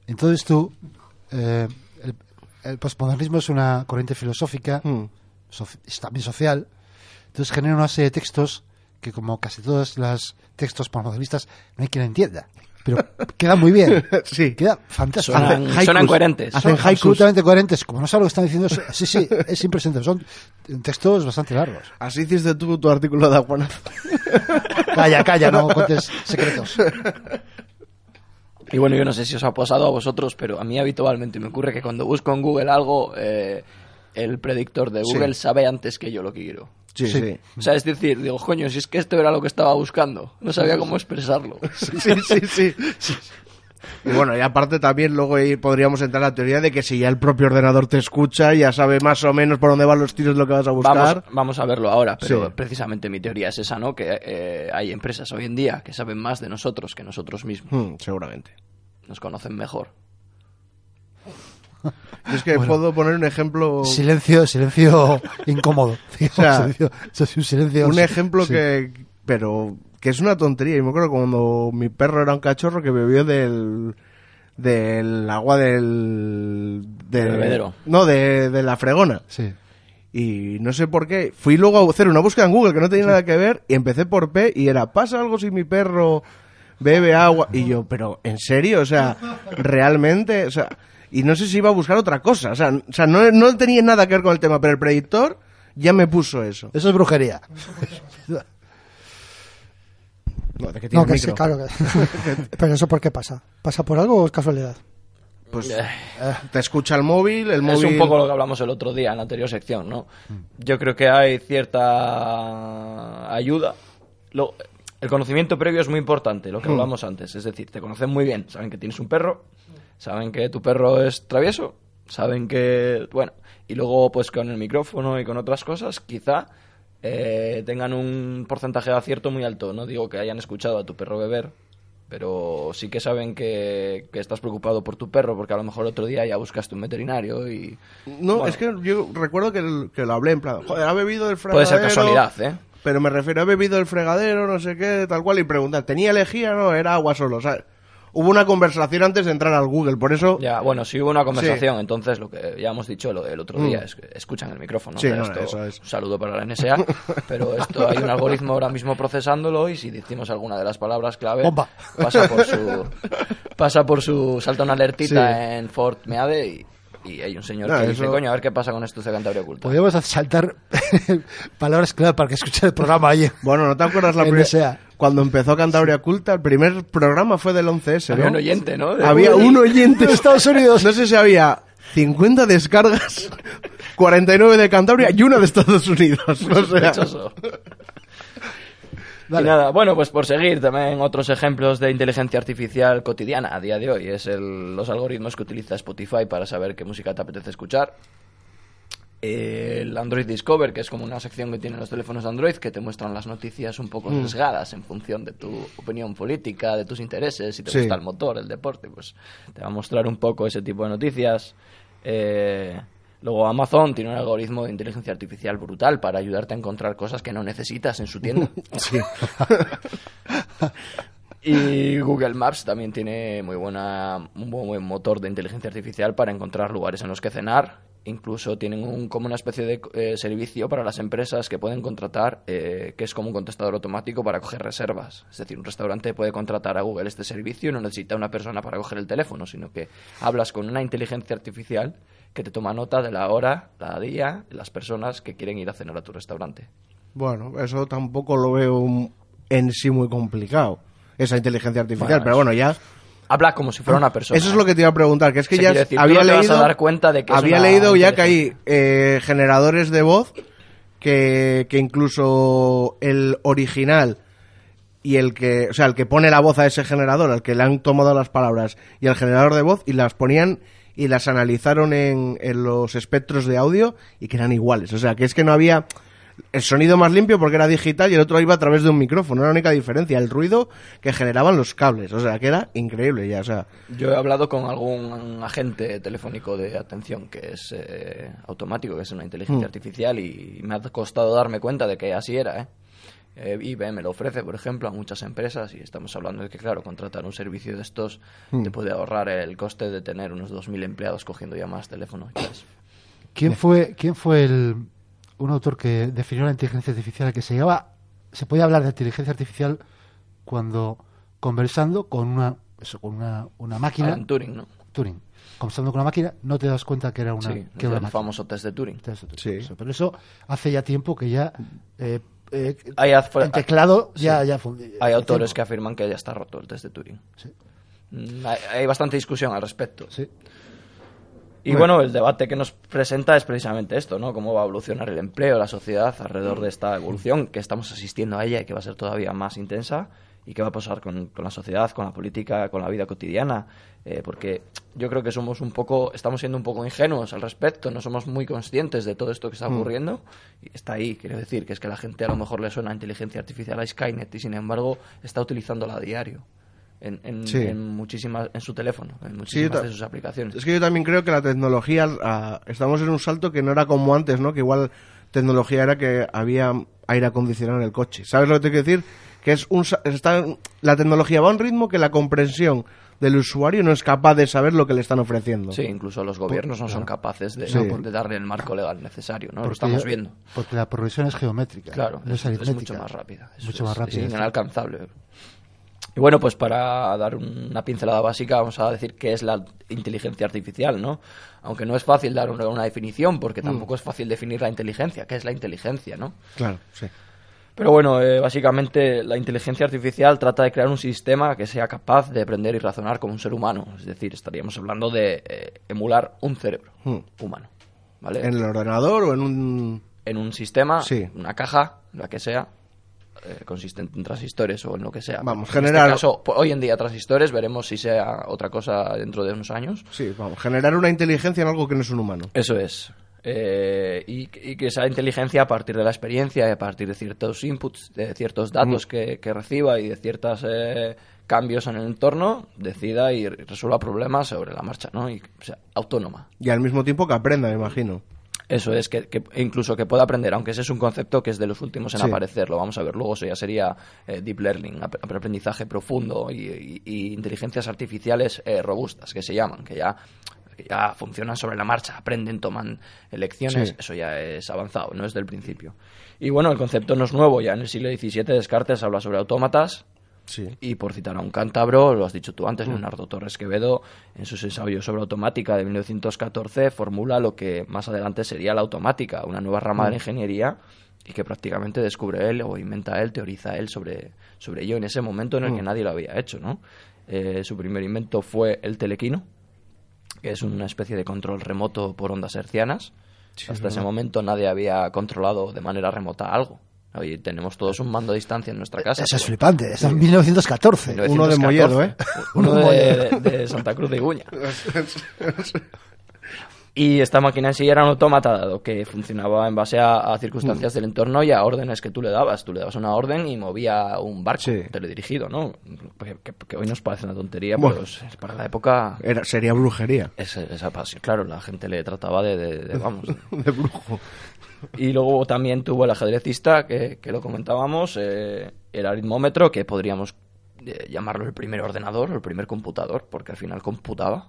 Entonces tú, eh, el, el posmodernismo es una corriente filosófica, soci- es también social, entonces genera una serie de textos que como casi todos los textos posmodernistas no hay quien entienda. Pero <laughs> queda muy bien. Sí. Queda fantástico. Suenan, haikus. suenan coherentes. Hacen Son absolutamente coherentes. Como no sabes lo que están diciendo, sí, sí, es impresionante. Son textos bastante largos. Así hiciste tú tu artículo de Aguanazo. Calla, calla, no cuentes secretos. <laughs> Y bueno, yo no sé si os ha pasado a vosotros, pero a mí habitualmente me ocurre que cuando busco en Google algo, eh, el predictor de Sí. Google sabe antes que yo lo quiero. Sí, Sí. sí. O sea, es decir, digo, coño, si es que esto era lo que estaba buscando, no sabía cómo expresarlo. <laughs> Sí, sí, sí. <laughs> Y bueno, y aparte también luego ahí podríamos entrar a la teoría de que si ya el propio ordenador te escucha, ya sabe más o menos por dónde van los tiros lo que vas a buscar. Vamos, vamos a verlo ahora, pero Sí. precisamente mi teoría es esa, ¿no? Que eh, hay empresas hoy en día que saben más de nosotros que nosotros mismos. Hmm, seguramente. Nos conocen mejor. Yo <laughs> es que puedo poner un ejemplo. Silencio, silencio <laughs> incómodo. digamos, O sea, <laughs> silencio- eso es un silencio. un ejemplo sí. que. Pero que es una tontería. Y me acuerdo cuando mi perro era un cachorro que bebió del. del agua del. Del bebedero. No, de, de la fregona. Sí. Y no sé por qué. Fui luego a hacer una búsqueda en Google que no tenía nada que ver. Y empecé por P y era: ¿pasa algo si mi perro bebe agua? Y yo, ¿pero en serio? O sea, ¿realmente? O sea. Y no sé si iba a buscar otra cosa. O sea, o sea no, no tenía nada que ver con el tema, pero el predictor ya me puso eso. Eso es brujería. <laughs> No, de que tiene No, que sí, claro que... <laughs> Pero eso por qué pasa? ¿Pasa por algo o es casualidad? Pues Eh, te escucha el móvil, el Es móvil... un poco lo que hablamos el otro día en la anterior sección, ¿no? Yo creo que hay cierta ayuda. Lo- el conocimiento previo es muy importante, lo que hablamos antes. Es decir, te conocen muy bien, saben que tienes un perro, saben que tu perro es travieso, saben que... Bueno, y luego pues con el micrófono y con otras cosas, quizá eh, tengan un porcentaje de acierto muy alto. No digo que hayan escuchado a tu perro beber, pero sí que saben que, que estás preocupado por tu perro porque a lo mejor otro día ya buscaste un veterinario y... No, Bueno. es que yo recuerdo que, el- que lo hablé en plan, joder, ha bebido el Puede fregadero... ser casualidad, ¿eh? Pero me refiero, ha bebido el fregadero, no sé qué, tal cual, y preguntar, ¿tenía lejía? No, era agua solo, sea, hubo una conversación antes de entrar al Google, por eso... Ya, bueno, si hubo una conversación, entonces lo que ya hemos dicho lo del otro día Mm. es que escuchan el micrófono. Sí, no, esto- eso es. Un saludo para la NSA, <laughs> pero esto hay un algoritmo ahora mismo procesándolo y si decimos alguna de las palabras clave, Bomba. pasa por su <laughs> pasa por su salta una alertita Sí. en Fort Meade y, y hay un señor No, que dice, eso- coño, a ver qué pasa con esto de Cantabria Oculta. Podríamos saltar <laughs> palabras clave para que escuche el programa ayer. Bueno, ¿no te acuerdas la primera... Cuando empezó Cantabria Culta, el primer programa fue del 11S, ¿no? Había un oyente, ¿no? De- Había un oyente De Estados Unidos. No sé si había 50 descargas, 49 de Cantabria y una de Estados Unidos. <laughs> O sea, Y nada, bueno, pues por seguir también otros ejemplos de inteligencia artificial cotidiana a día de hoy es el- los algoritmos que utiliza Spotify para saber qué música te apetece escuchar. El Android Discover, que es como una sección que tienen los teléfonos de Android que te muestran las noticias un poco sesgadas en función de tu opinión política, de tus intereses, si te Sí. gusta el motor, el deporte, pues te va a mostrar un poco ese tipo de noticias. Eh, luego Amazon tiene un algoritmo de inteligencia artificial brutal para ayudarte a encontrar cosas que no necesitas en su tienda. <laughs> sí. <laughs> Y Google Maps también tiene muy buena, un buen, motor de inteligencia artificial para encontrar lugares en los que cenar. Incluso tienen un, como una especie de eh, servicio para las empresas que pueden contratar, eh, que es como un contestador automático para coger reservas. Es decir, un restaurante puede contratar a Google este servicio y no necesita una persona para coger el teléfono, sino que hablas con una inteligencia artificial que te toma nota de la hora, la día, las personas que quieren ir a cenar a tu restaurante. Bueno, eso tampoco lo veo en sí muy complicado, esa inteligencia artificial, Bueno, pero bueno, ya... Habla como si fuera una persona. Eso es lo que te iba a preguntar, que es que Se ya decir, había no te vas a leído, dar cuenta de que había leído ya que hay eh, generadores de voz que, que incluso el original y el que, o sea, el que pone la voz a ese generador, al que le han tomado las palabras y el generador de voz y las ponían y las analizaron en, en los espectros de audio y que eran iguales. O sea, que es que no había el sonido más limpio porque era digital y el otro iba a través de un micrófono. Era la única diferencia, el ruido que generaban los cables. O sea, que era increíble ya. O sea, Yo he hablado con algún agente telefónico de atención que es eh, automático, que es una inteligencia Mm. artificial y me ha costado darme cuenta de que así era, ¿eh? Eh, IBM lo ofrece, por ejemplo, a muchas empresas y estamos hablando de que, claro, contratar un servicio de estos Mm. te puede ahorrar el coste de tener unos 2.000 empleados cogiendo llamadas teléfono. y. ¿Quién fue, quién fue el, un autor que definió la inteligencia artificial que se llegaba, se podía hablar de inteligencia artificial cuando conversando con una, eso, con una, una máquina, Alan Turing, ¿no? Turing, conversando con una máquina, no te das cuenta que era una, sí, que era una el máquina. famoso test de Turing. Te das cuenta. Sí. Eso, Pero eso hace ya tiempo que ya eh, eh, Hay, teclado ya, ya fun- Hay autores que afirman que ya está roto el test de Turing. Sí. Mm, Hay, hay bastante discusión al respecto. Sí. Y bueno, el debate que nos presenta es precisamente esto, ¿no? Cómo va a evolucionar el empleo, la sociedad alrededor de esta evolución que estamos asistiendo a ella y que va a ser todavía más intensa y qué va a pasar con, con la sociedad, con la política, con la vida cotidiana. Eh, porque yo creo que somos un poco, estamos siendo un poco ingenuos al respecto, no somos muy conscientes de todo esto que está ocurriendo. Y está ahí, quiero decir, que es que la gente a lo mejor le suena a inteligencia artificial a Skynet y sin embargo está utilizándola a diario. En, en, Sí. en muchísimas en su teléfono, en muchísimas de sus aplicaciones. Es que yo también creo que la tecnología, ah, estamos en un salto que no era como antes, ¿no? Que igual tecnología era que había aire acondicionado en el coche. ¿Sabes lo que te quiero decir? Que es un, está, la tecnología va a un ritmo que la comprensión del usuario no es capaz de saber lo que le están ofreciendo. Sí, incluso los gobiernos no son capaces de, Sí. de darle el marco legal necesario, ¿no? Lo Porque estamos ya- viendo. Porque la progresión es geométrica. Claro, no es, es, es aritmética. mucho más rápida. Es, Mucho más es- rápida. Es inalcanzable. Y bueno, pues para dar una pincelada básica, vamos a decir qué es la inteligencia artificial, ¿no? Aunque no es fácil dar una, una definición, porque tampoco es fácil definir la inteligencia. ¿Qué es la inteligencia, no? Claro, sí. Pero bueno, eh, básicamente la inteligencia artificial trata de crear un sistema que sea capaz de aprender y razonar como un ser humano. Es decir, estaríamos hablando de eh, emular un cerebro Hmm. humano. ¿Vale? ¿En el ordenador o en un...? en un sistema, Sí. una caja, la que sea, eh, consistente en transistores o en lo que sea. Vamos, En generar- Este caso, po- hoy en día transistores, veremos si sea otra cosa dentro de unos años. Sí, vamos, generar una inteligencia en algo que no es un humano. Eso es. Eh, y, y que esa inteligencia, a partir de la experiencia, y a partir de ciertos inputs, de ciertos datos que, que reciba y de ciertos eh, cambios en el entorno, decida y resuelva problemas sobre la marcha, ¿no? Y, o sea, autónoma. Y al mismo tiempo que aprenda, me imagino. Eso es, que, que incluso que pueda aprender, aunque ese es un concepto que es de los últimos en Sí. aparecer, lo vamos a ver luego, eso ya sería eh, deep learning, ap- aprendizaje profundo y, y- y inteligencias artificiales eh, robustas, que se llaman, que ya, ya funcionan sobre la marcha, aprenden, toman elecciones, Sí. eso ya es avanzado, no es del principio. Y bueno, el concepto no es nuevo, ya en el siglo XVII Descartes habla sobre autómatas, Sí. y por citar a un cántabro, lo has dicho tú antes, Leonardo Torres Quevedo, en sus ensayos sobre automática de 1914, formula lo que más adelante sería la automática, una nueva rama de la ingeniería y que prácticamente descubre él o inventa él, teoriza él sobre, sobre ello en ese momento en el que nadie lo había hecho. ¿no? Eh, su primer invento fue el telequino, que es una especie de control remoto por ondas hercianas. Hasta ese momento nadie había controlado de manera remota algo. Hoy tenemos todos un mando a distancia en nuestra casa. Eso es pero- flipante. Eso en 1914. Uno de 1914. Molledo, ¿eh? <laughs> Uno de, de- de Santa Cruz de Iguña. <laughs> Y esta máquina en sí era un autómata, dado que funcionaba en base a, a circunstancias del entorno y a órdenes que tú le dabas. Tú le dabas una orden y movía un barco Sí. teledirigido, ¿no? Que, que- que hoy nos parece una tontería, Bueno. para la época Era, sería brujería. es, esa pasión. Claro, la gente le trataba de, de- de- vamos, de- <laughs> De brujo. y luego también tuvo el ajedrecista, que, que lo comentábamos, eh, el aritmómetro, que podríamos eh, llamarlo el primer ordenador, el primer computador, porque al final computaba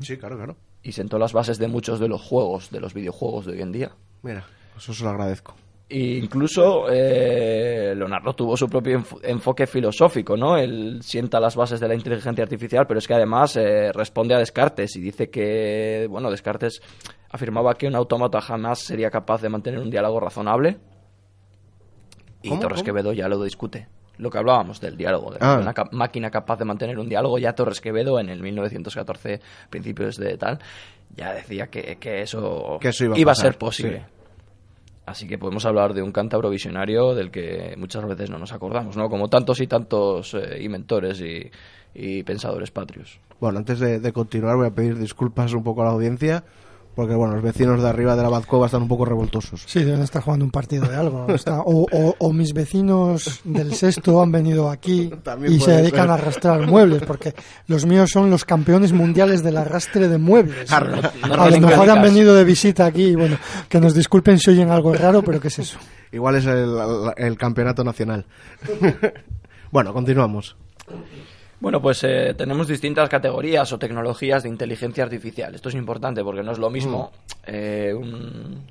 Sí, claro, claro. y sentó las bases de muchos de los juegos, de los videojuegos de hoy en día. Mira, eso se lo agradezco. E incluso eh, Leonardo tuvo su propio enfo- enfoque filosófico, ¿no? Él sienta las bases de la inteligencia artificial, pero es que además eh, responde a Descartes y dice que, bueno, Descartes afirmaba que un autómata jamás sería capaz de mantener un diálogo razonable Y ¿Cómo? Torres ¿Cómo? Quevedo ya lo discute. Lo que hablábamos del diálogo, de Ah. una máquina capaz de mantener un diálogo, ya Torres Quevedo en el 1914, principios de tal, ya decía que, que eso, Que eso iba a ser posible. sí. Así que podemos hablar de un cántabro visionario del que muchas veces no nos acordamos, ¿no? Como tantos y tantos eh, inventores y, y pensadores patrios. Bueno, antes de, de continuar voy a pedir disculpas un poco a la audiencia, porque bueno, los vecinos de arriba de la Bazcova están un poco revoltosos. Sí, deben estar jugando un partido de algo. Está- o, o- o mis vecinos del sexto han venido aquí <laughs> También y se dedican ser. a arrastrar muebles, porque los míos son los campeones mundiales del arrastre de muebles. A lo mejor han venido de visita aquí y bueno, que nos disculpen si oyen algo raro, pero ¿qué es eso? Igual es el, el campeonato nacional. <laughs> bueno, continuamos. Bueno, pues eh, tenemos distintas categorías o tecnologías de inteligencia artificial. Esto es importante porque no es lo mismo eh, un-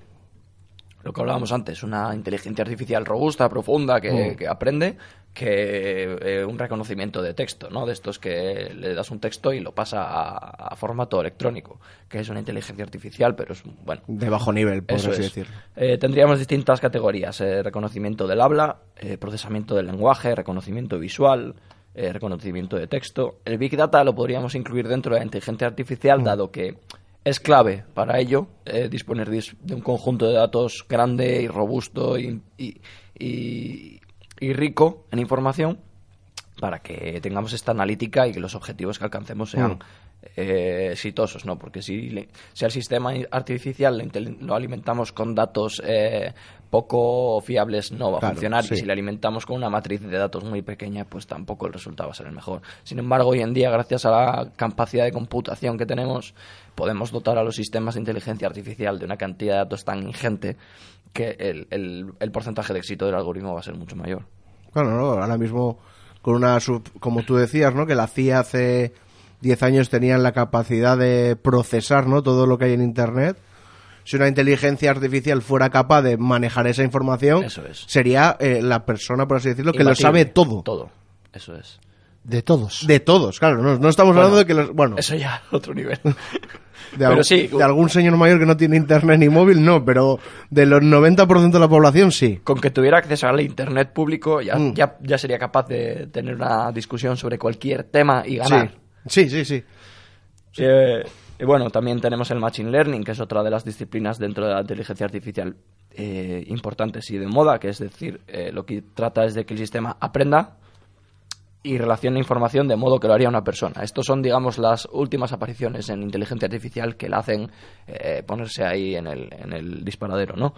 lo que hablábamos antes, una inteligencia artificial robusta, profunda, que, que aprende, que eh, un reconocimiento de texto, ¿no? De estos que le das un texto y lo pasa a, a formato electrónico, que es una inteligencia artificial, pero es, bueno, De bajo nivel, por así es. decirlo. Eh, tendríamos distintas categorías: eh, reconocimiento del habla, eh, procesamiento del lenguaje, reconocimiento visual, eh, reconocimiento de texto. El Big Data lo podríamos incluir dentro de la inteligencia artificial, Mm. dado que es clave para ello eh, disponer dis- de un conjunto de datos grande y robusto y, y- y- y rico en información para que tengamos esta analítica y que los objetivos que alcancemos sean Mm. Eh, exitosos, ¿no? Porque si, le- si al sistema artificial lo alimentamos con datos eh, poco fiables, no va a funcionar. sí. Y si le alimentamos con una matriz de datos muy pequeña, pues tampoco el resultado va a ser el mejor. Sin embargo, hoy en día, gracias a la capacidad de computación que tenemos, podemos dotar a los sistemas de inteligencia artificial de una cantidad de datos tan ingente que el, el- el porcentaje de éxito del algoritmo va a ser mucho mayor. Claro, ¿no? ahora mismo con una, sub- como tú decías, ¿no? Que la CIA hace 10 años tenían la capacidad de procesar, ¿no? Todo lo que hay en Internet. Si una inteligencia artificial fuera capaz de manejar esa información, Eso es. sería eh, la persona, por así decirlo, que lo sabe todo. Todo, eso es. De todos. De todos, claro. No, no estamos Bueno, hablando de que los... Bueno, Eso ya, otro nivel. <laughs> <laughs> de, pero al- sí. de algún señor mayor que no tiene Internet ni móvil, no. Pero de los 90% de la población, sí. Con que tuviera acceso al internet público ya, Mm. ya, ya sería capaz de tener una discusión sobre cualquier tema y ganar. Sí, sí, sí. sí. Eh, y bueno, también tenemos el Machine Learning, que es otra de las disciplinas dentro de la inteligencia artificial eh, importantes y de moda, que es decir, eh, lo que trata es de que el sistema aprenda y relacione información de modo que lo haría una persona. Estos son, digamos, las últimas apariciones en inteligencia artificial que la hacen eh, ponerse ahí en el, en el disparadero, ¿no?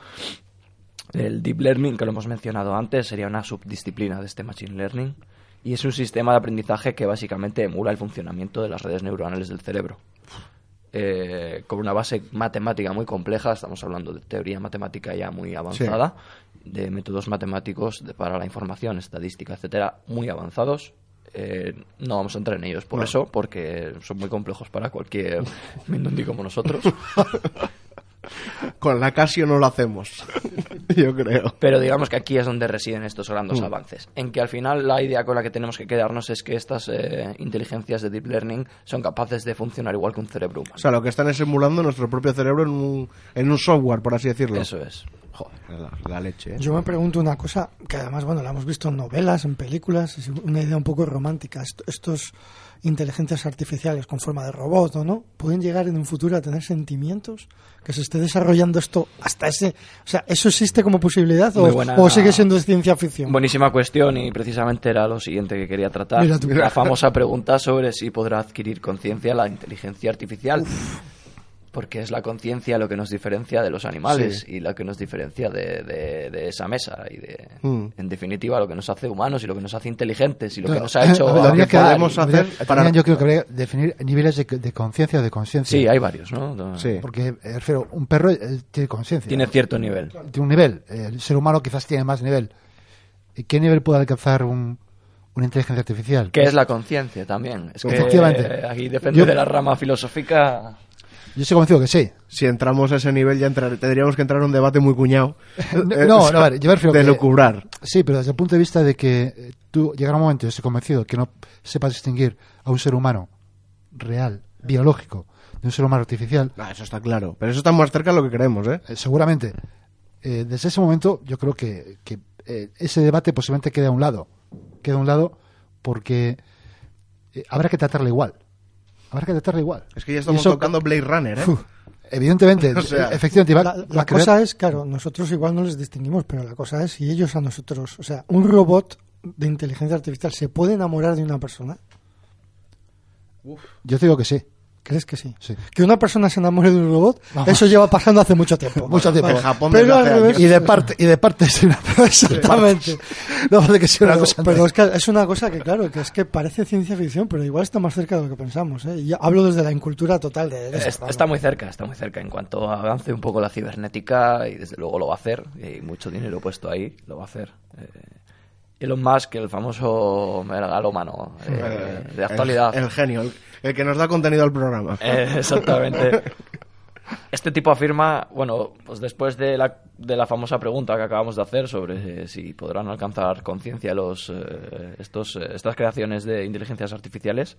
El Deep Learning, que lo hemos mencionado antes, sería una subdisciplina de este Machine Learning y es un sistema de aprendizaje que básicamente emula el funcionamiento de las redes neuronales del cerebro. Eh, con una base matemática muy compleja, estamos hablando de teoría matemática ya muy avanzada, de métodos matemáticos de- para la información, estadística, etcétera, muy avanzados. Eh, no vamos a entrar en ellos por No. eso, porque son muy complejos para cualquier <laughs> mindundi como nosotros. <laughs> Con la Casio no lo hacemos. <laughs> Yo creo. Pero digamos que aquí es donde residen estos grandes Mm. avances. En que al final la idea con la que tenemos que quedarnos es que estas eh, inteligencias de deep learning son capaces de funcionar igual que un cerebro humano. O sea, lo que están es emulando nuestro propio cerebro en un, en un software, por así decirlo. Eso es. Joder, la, la leche, ¿eh? Yo me pregunto una cosa que además, bueno, la hemos visto en novelas, en películas, es una idea un poco romántica. Est- estos inteligencias artificiales con forma de robot, ¿o no? ¿Pueden llegar en un futuro a tener sentimientos? Que se esté desarrollando esto hasta ese... O sea, ¿eso existe como posibilidad o, buena- o sigue siendo ciencia ficción? Buenísima cuestión y precisamente era lo siguiente que quería tratar. Mira tú. La famosa pregunta sobre si podrá adquirir conciencia la inteligencia artificial. Porque es la conciencia lo que nos diferencia de los animales y lo que nos diferencia de, de- de esa mesa. Y de, Mm. en definitiva, lo que nos hace humanos y lo que nos hace inteligentes y lo que nos ha hecho. A ver, lo que podemos habría- hacer para- también yo creo que habría que definir niveles de, de conciencia o de conciencia. Sí, hay varios, ¿no? Sí. Porque, eh, refiero, un perro eh, tiene conciencia. Tiene cierto nivel. Tiene un nivel. Eh, El ser humano quizás tiene más nivel. ¿Y qué nivel puede alcanzar un, una inteligencia artificial? ¿Qué es la conciencia también? Es que Efectivamente. eh, aquí depende Yo- de la rama filosófica. Yo estoy convencido que sí. Si entramos a ese nivel ya entrar- tendríamos que entrar en un debate muy cuñado. No, no, <laughs> no, a ver, yo De que- lucubrar. Sí, pero desde el punto de vista de que eh, tú llegará un momento, yo estoy convencido, que no sepas distinguir a un ser humano real, biológico, de un ser humano artificial, Ah, eso está claro. Pero eso está más cerca de lo que creemos, ¿eh? eh, seguramente eh, desde ese momento yo creo que, que, eh, ese debate posiblemente quede a un lado. Queda a un lado porque eh, habrá que tratarle igual. Habrá que tratarle igual. Es que ya estamos eso- tocando Blade Runner, ¿eh? Uf, evidentemente, <laughs> O sea, efectivamente, va, La, la cosa es, claro, nosotros igual no les distinguimos, pero la cosa es si ellos a nosotros, o sea, un robot de inteligencia artificial se puede enamorar de una persona. yo te digo que sí. ¿Crees que sí? Sí. Que una persona se enamore de un robot, eso lleva pasando hace mucho tiempo. <laughs> Mucho tiempo. Vale. En Japón pero al revés, Y de parte, y de parte es <laughs> una Exactamente. <laughs> No de que sea una Pero, cosa. pero es que es una cosa que, claro, que es que parece ciencia ficción, pero igual está más cerca de lo que pensamos. ¿eh? Y hablo desde la incultura total de, de está muy cerca, está muy cerca. En cuanto avance un poco la cibernética, y desde luego lo va a hacer, y mucho dinero puesto ahí, lo va a hacer. Eh, Elon Musk, el famoso megalómano eh, de actualidad. El, el genio, el, el que nos da contenido al programa. <laughs> Eh, exactamente. Este tipo afirma, bueno, pues después de la, de la famosa pregunta que acabamos de hacer sobre eh, si podrán alcanzar conciencia los eh, estos eh, estas creaciones de inteligencias artificiales,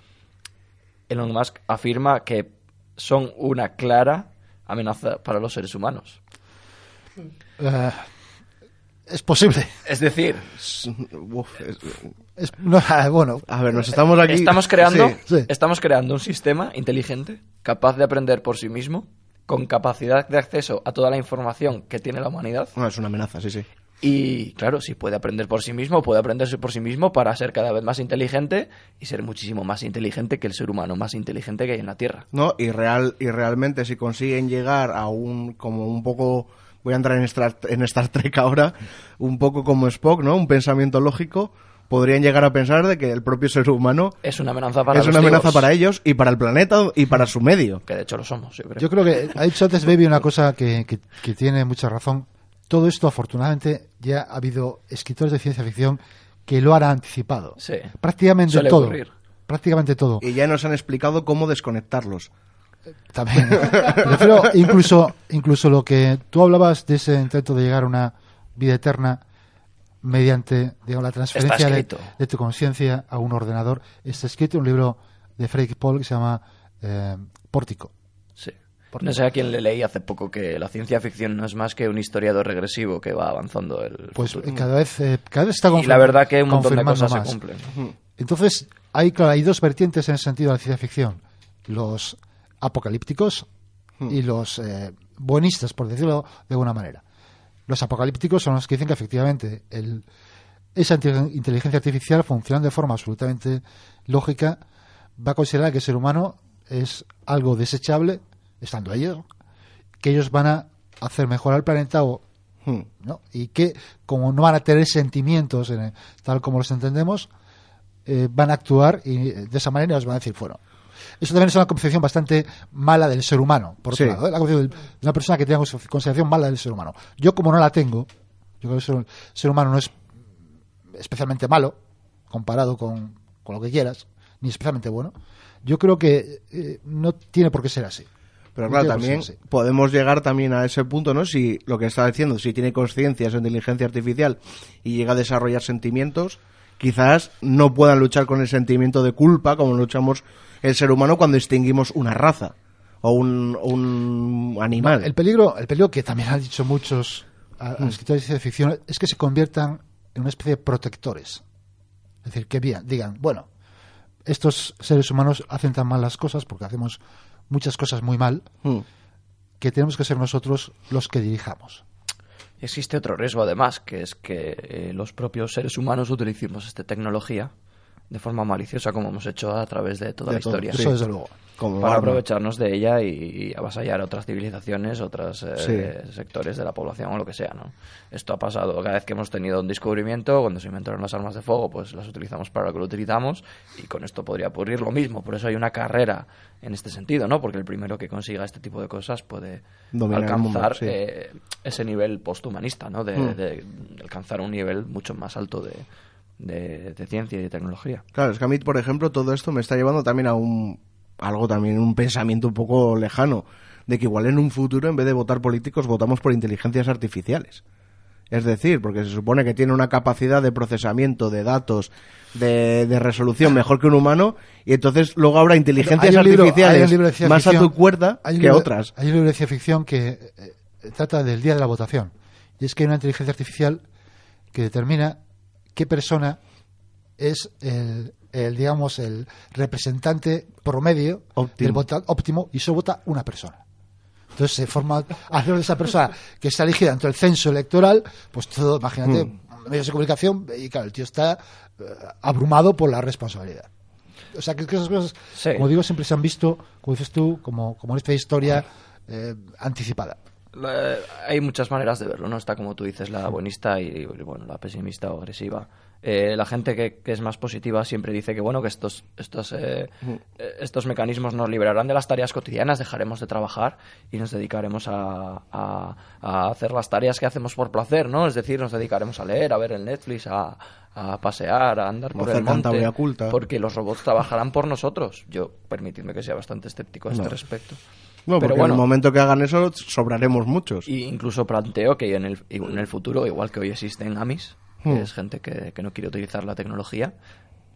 Elon Musk afirma que son una clara amenaza para los seres humanos. Eh, es posible. Es decir, Uf, es- Es- no, ah, <laughs> bueno, a ver, nos estamos aquí. estamos creando, Sí. Sí. estamos creando un sistema inteligente, capaz de aprender por sí mismo, con capacidad de acceso a toda la información que tiene la humanidad. No, es una amenaza, sí, sí. Y claro, si puede aprender por sí mismo, puede aprenderse por sí mismo para ser cada vez más inteligente y ser muchísimo más inteligente que el ser humano más inteligente que hay en la Tierra. No, y real y realmente si consiguen llegar a un como un poco voy a entrar en Star, en Star Trek ahora, un poco como Spock, ¿no? Un pensamiento lógico, podrían llegar a pensar de que el propio ser humano Es una amenaza para es una amenaza para ellos y para el planeta y para su medio. Que de hecho lo somos, yo creo. yo creo que ha dicho antes Baby una cosa que, que- que tiene mucha razón. Todo esto, afortunadamente, ya ha habido escritores de ciencia ficción que lo han anticipado. Sí. Prácticamente Suele todo. ocurrir. Prácticamente todo. Y ya nos han explicado cómo desconectarlos. También. <laughs> Me refiero incluso, incluso lo que tú hablabas de ese intento de llegar a una vida eterna mediante digamos, la transferencia de, tu conciencia a un ordenador. Está escrito en un libro de Frederick Paul que se llama eh, Pórtico. Sí. No sé a quién le leí hace poco que la ciencia ficción no es más que un historiador regresivo que va avanzando el Pues futuro. eh, cada vez, eh, cada vez está y la verdad que un montón de confirmando cosas se más. cumplen. Entonces, hay, claro, hay dos vertientes en el sentido de la ciencia ficción. Los apocalípticos y los eh, buenistas, por decirlo de alguna manera. Los apocalípticos son los que dicen que efectivamente el, esa inte- inteligencia artificial funcionando de forma absolutamente lógica va a considerar que el ser humano es algo desechable, estando ellos, que ellos van a hacer mejorar el planeta o Hmm. ¿no? y que como no van a tener sentimientos en el- tal como los entendemos eh, van a actuar y eh, de esa manera nos van a decir bueno eso también es una concepción bastante mala del ser humano por otro Sí. lado ¿eh? la concepción de una persona que tenga una consideración mala del ser humano yo como no la tengo yo creo que el ser, el ser humano no es especialmente malo comparado con, con lo que quieras ni especialmente bueno yo creo que eh, no tiene por qué ser así Pero claro, también podemos llegar también a ese punto, ¿no? Si lo que está diciendo, si tiene conciencia esa inteligencia artificial y llega a desarrollar sentimientos, quizás no puedan luchar con el sentimiento de culpa como luchamos el ser humano cuando extinguimos una raza o un, un animal. El peligro, el peligro que también han dicho muchos a- a Mm. escritores de ficción es que se conviertan en una especie de protectores. Es decir, que bien, digan, bueno, estos seres humanos hacen tan mal las cosas porque hacemos muchas cosas muy mal Hmm. que tenemos que ser nosotros los que dirijamos. Existe otro riesgo además, que es que eh, los propios seres humanos utilicemos esta tecnología de forma maliciosa como hemos hecho a través de toda De la todo, historia. Eso desde luego. Como para arma. aprovecharnos de ella y avasallar a otras civilizaciones, otros eh, Sí. sectores de la población o lo que sea, ¿no? Esto ha pasado cada vez que hemos tenido un descubrimiento, cuando se inventaron las armas de fuego, pues las utilizamos para lo que lo utilizamos y con esto podría ocurrir lo mismo. Por eso hay una carrera en este sentido, ¿no? Porque el primero que consiga este tipo de cosas puede Dominar el mundo, alcanzar sí. eh, ese nivel posthumanista, ¿no? De, Mm. de alcanzar un nivel mucho más alto de, de- de ciencia y de tecnología. Claro, es que a mí, por ejemplo, todo esto me está llevando también a un algo también, un pensamiento un poco lejano, de que igual en un futuro, en vez de votar políticos, votamos por inteligencias artificiales. Es decir, porque se supone que tiene una capacidad de procesamiento de datos, de, de resolución mejor que un humano, y entonces luego habrá inteligencias Hay un libro- hay artificiales un libro de ciencia más a tu cuerda hay un que libro- otras. Hay un libro de ciencia ficción que eh, trata del día de la votación Y es que hay una inteligencia artificial que determina qué persona es el, el, digamos, el representante promedio Óptimo. del voto óptimo y solo vota una persona. Entonces se forma <laughs> alrededor de esa persona que está elegida dentro del censo electoral, pues todo, imagínate, Mm. medios de comunicación, y claro, el tío está eh, abrumado por la responsabilidad. O sea, que, que esas cosas, Sí. como digo, siempre se han visto, como dices tú, como, como esta historia eh, anticipada. La- hay muchas maneras de verlo, ¿no? Está como tú dices, la buenista y, bueno, la pesimista o agresiva. Eh, la gente que, que es más positiva siempre dice que, bueno, que estos, estos, eh, eh, estos mecanismos nos liberarán de las tareas cotidianas, dejaremos de trabajar y nos dedicaremos a, a- a hacer las tareas que hacemos por placer, ¿no? Es decir, nos dedicaremos a leer, a ver el Netflix, a, a pasear, a andar por el monte. Porque los robots trabajarán por nosotros. Yo, permitidme que sea bastante escéptico a este respecto. Pero bueno. en el momento que hagan eso sobraremos muchos. Y incluso planteo que en el, en el futuro, igual que hoy existen AMIs, que Hmm. es gente que, que no quiere utilizar la tecnología,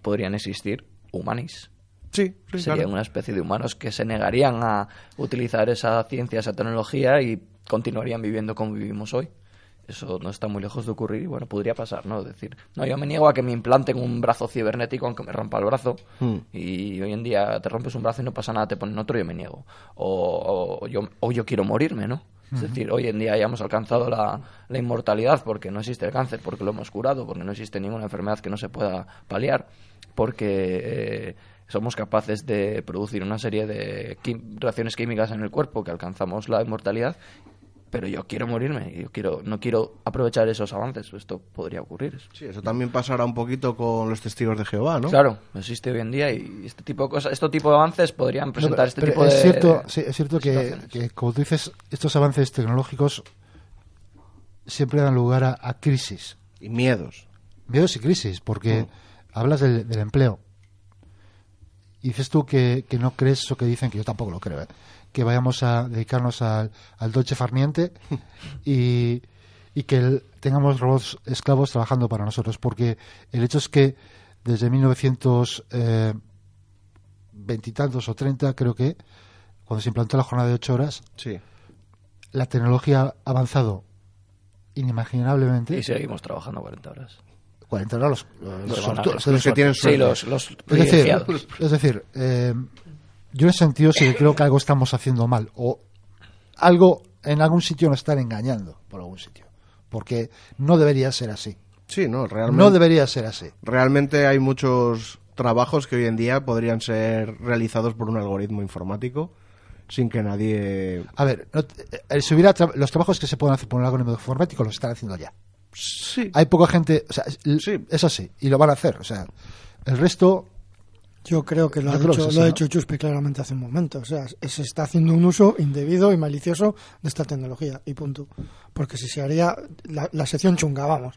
podrían existir humanis. Sí, sí, Serían claro. una especie de humanos que se negarían a utilizar esa ciencia, esa tecnología y continuarían viviendo como vivimos hoy. Eso no está muy lejos de ocurrir y bueno, podría pasar, ¿no? Es decir, no, yo me niego a que me implanten un brazo cibernético aunque me rompa el brazo Hmm. y hoy en día te rompes un brazo y no pasa nada, te ponen otro y yo me niego. O, o yo, o yo quiero morirme, ¿no? Es decir, hoy en día ya hemos alcanzado la, la inmortalidad porque no existe el cáncer, porque lo hemos curado, porque no existe ninguna enfermedad que no se pueda paliar, porque eh, somos capaces de producir una serie de quim- reacciones químicas en el cuerpo que alcanzamos la inmortalidad. Pero yo quiero morirme, yo quiero, no quiero aprovechar esos avances. Esto podría ocurrir. Sí, eso también pasará un poquito con los testigos de Jehová, ¿no? Claro, existe hoy en día y este tipo de cosas, este tipo de avances podrían presentar No, este pero tipo es de Cierto, sí, es cierto que, como tú dices, estos avances tecnológicos siempre dan lugar a, a crisis. Y miedos. Miedos y crisis, porque hablas del, del empleo. Y dices tú que, que no crees eso que dicen, que yo tampoco lo creo, ¿eh? Que vayamos a dedicarnos al, al dolce farniente <laughs> y, y que el- tengamos robots esclavos trabajando para nosotros, porque el hecho es que desde 1920 y tantos o 30, creo que, cuando se implantó la jornada de 8 horas, Sí. la tecnología ha avanzado inimaginablemente. Y seguimos trabajando 40 horas. 40 horas los, los, Los los- sonarios. los- Los que tienen Sí, los, los es decir, privilegiados. es decir eh, yo en sentido sí que creo que algo estamos haciendo mal o algo en algún sitio nos están engañando por algún sitio porque no debería ser así Sí, no, realmente. no debería ser así Realmente hay muchos trabajos que hoy en día podrían ser realizados por un algoritmo informático sin que nadie... a ver no te- eh, si hubiera tra- los trabajos que se pueden hacer por un algoritmo informático los están haciendo ya Sí. hay poca gente o sea Sí. es así y lo van a hacer o sea el resto Yo creo que lo ha es lo ha dicho Chuspe claramente hace un momento. O sea, se está haciendo un uso indebido y malicioso de esta tecnología y punto. Porque si se haría la, la sección chunga, vamos.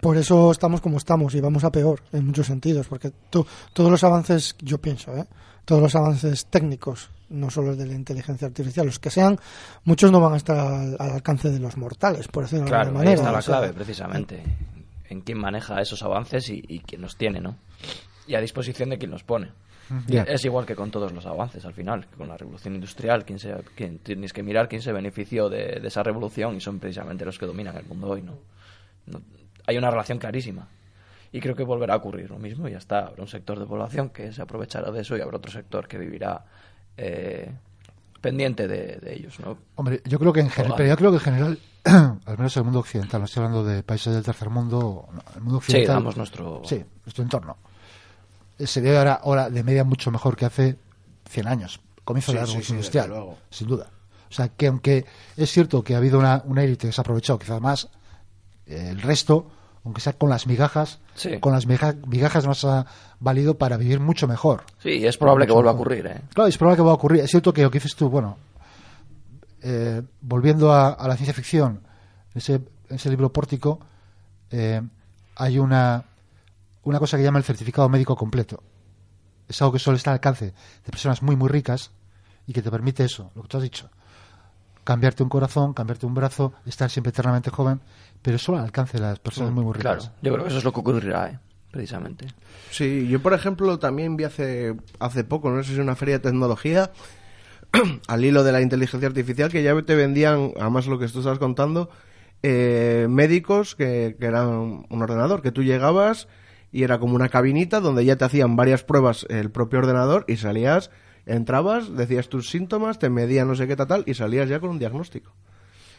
Por eso estamos como estamos y vamos a peor en muchos sentidos. Porque to- todos los avances, yo pienso, ¿eh? todos los avances técnicos, no solo de la inteligencia artificial, los que sean, muchos no van a estar al, al alcance de los mortales, por decirlo de Claro, ahí manera. está la O sea, clave, precisamente. En quién maneja esos avances y, y quién los tiene, ¿no? Y a disposición de quién los pone. Es igual que con todos los avances, al final, con la revolución industrial, quién se, quién, tienes que mirar quién se benefició de, de esa revolución y son precisamente los que dominan el mundo hoy, ¿no? No- Hay una relación clarísima. Y creo que volverá a ocurrir lo mismo. Y ya está, habrá un sector de población que se aprovechará de eso y habrá otro sector que vivirá eh, pendiente de, de ellos, ¿no? Hombre, yo creo que en general, pero yo creo que en general, <clears throat> al menos el mundo occidental, no estoy hablando de países del tercer mundo, no, el mundo Sí, occidental, damos nuestro... sí, nuestro entorno, eh, sería ahora, ahora de media mucho mejor que hace 100 años, comienzo de la Sí, sí, revolución sí, industrial, sin duda. O sea, que aunque es cierto que ha habido una, una élite que se ha aprovechado quizás más, eh, el resto, aunque sea con las migajas, Sí. con las miga- migajas nos ha valido para vivir mucho mejor. Sí, es probable que vuelva a ocurrir, ¿eh? Claro, es probable que va a ocurrir. Es cierto que lo que dices tú, bueno, eh, volviendo a, a la ciencia ficción, en ese, en ese libro pórtico, eh, hay una, una cosa que llama el certificado médico completo. Es algo que solo está al alcance de personas muy, muy ricas y que te permite eso, lo que tú has dicho. Cambiarte un corazón, cambiarte un brazo, estar siempre eternamente joven, pero solo al alcance de las personas muy, muy ricas. Claro, yo creo que eso es lo que ocurrirá, ¿eh? Precisamente. Sí, yo por ejemplo también vi hace, hace poco, no sé si una feria de tecnología, <clears throat> al hilo de la inteligencia artificial, que ya te vendían, además lo que tú estás contando, eh, médicos que, que eran un ordenador, que tú llegabas y era como una cabinita donde ya te hacían varias pruebas el propio ordenador y salías, entrabas, decías tus síntomas, te medían no sé qué tal, y salías ya con un diagnóstico.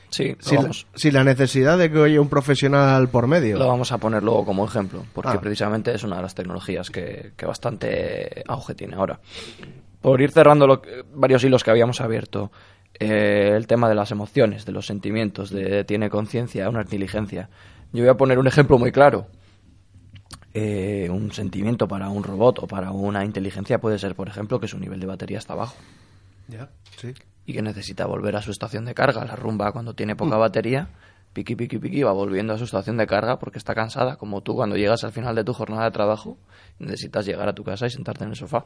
Sí, Sin, la- vamos, sin la necesidad de que haya un profesional por medio. lo vamos a poner luego como ejemplo, porque Ah. precisamente es una de las tecnologías que, que bastante auge tiene ahora. Por ir cerrando lo varios hilos que habíamos abierto, eh, el tema de las emociones, de los sentimientos, de tiene conciencia, una inteligencia. Yo voy a poner un ejemplo muy claro. Eh, un sentimiento para un robot o para una inteligencia puede ser, por ejemplo, que su nivel de batería está bajo. Ya, sí. y que necesita volver a su estación de carga. La rumba cuando tiene Mm. poca batería, piqui, piqui, piqui, va volviendo a su estación de carga porque está cansada, como tú cuando llegas al final de tu jornada de trabajo, necesitas llegar a tu casa y sentarte en el sofá.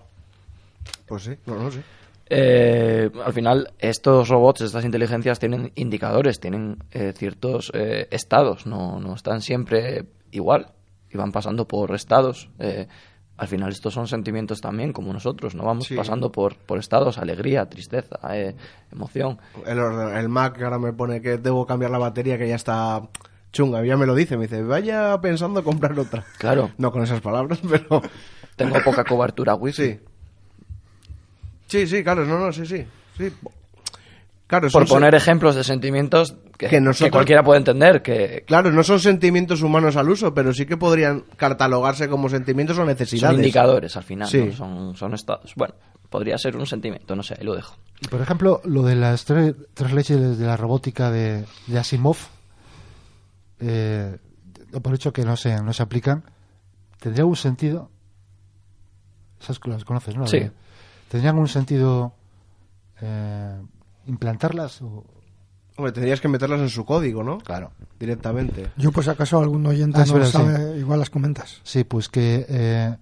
Pues sí, no, no sé. Eh, al final, estos robots, estas inteligencias tienen indicadores, tienen eh, ciertos eh, estados, no, no están siempre igual y van pasando por estados. Eh, al final, estos son sentimientos también, como nosotros, ¿no? Vamos Sí. pasando por, por estados, alegría, tristeza, eh, emoción. El, el Mac ahora me pone que debo cambiar la batería que ya está chunga, ya me lo dice, me dice, vaya pensando comprar otra. Claro. No con esas palabras, <laughs> pero Tengo poca cobertura <laughs> wifi. sí. Sí, sí, claro, no, no, sí, sí. sí. Claro, Por son poner se- ejemplos de sentimientos que, Que nosotros- que cualquiera puede entender, que Claro, no son sentimientos humanos al uso, pero sí que podrían catalogarse como sentimientos o son necesidades. indicadores al final, Sí. ¿no? son, son estados. Bueno, podría ser un sentimiento, no sé, ahí lo dejo. Y por ejemplo, lo de las tres, tres leches de la robótica de, de Asimov, eh, por hecho que no se, no se aplican, ¿tendría algún sentido? Esas las conoces, ¿no? Sí. ¿Tendrían algún sentido eh, implantarlas? O... Hombre, tendrías que meterlas en su código, ¿no? Claro. Directamente. Yo, pues, acaso algún oyente Ah, no verdad, sabe, igual las comentas. Sí, pues que eh,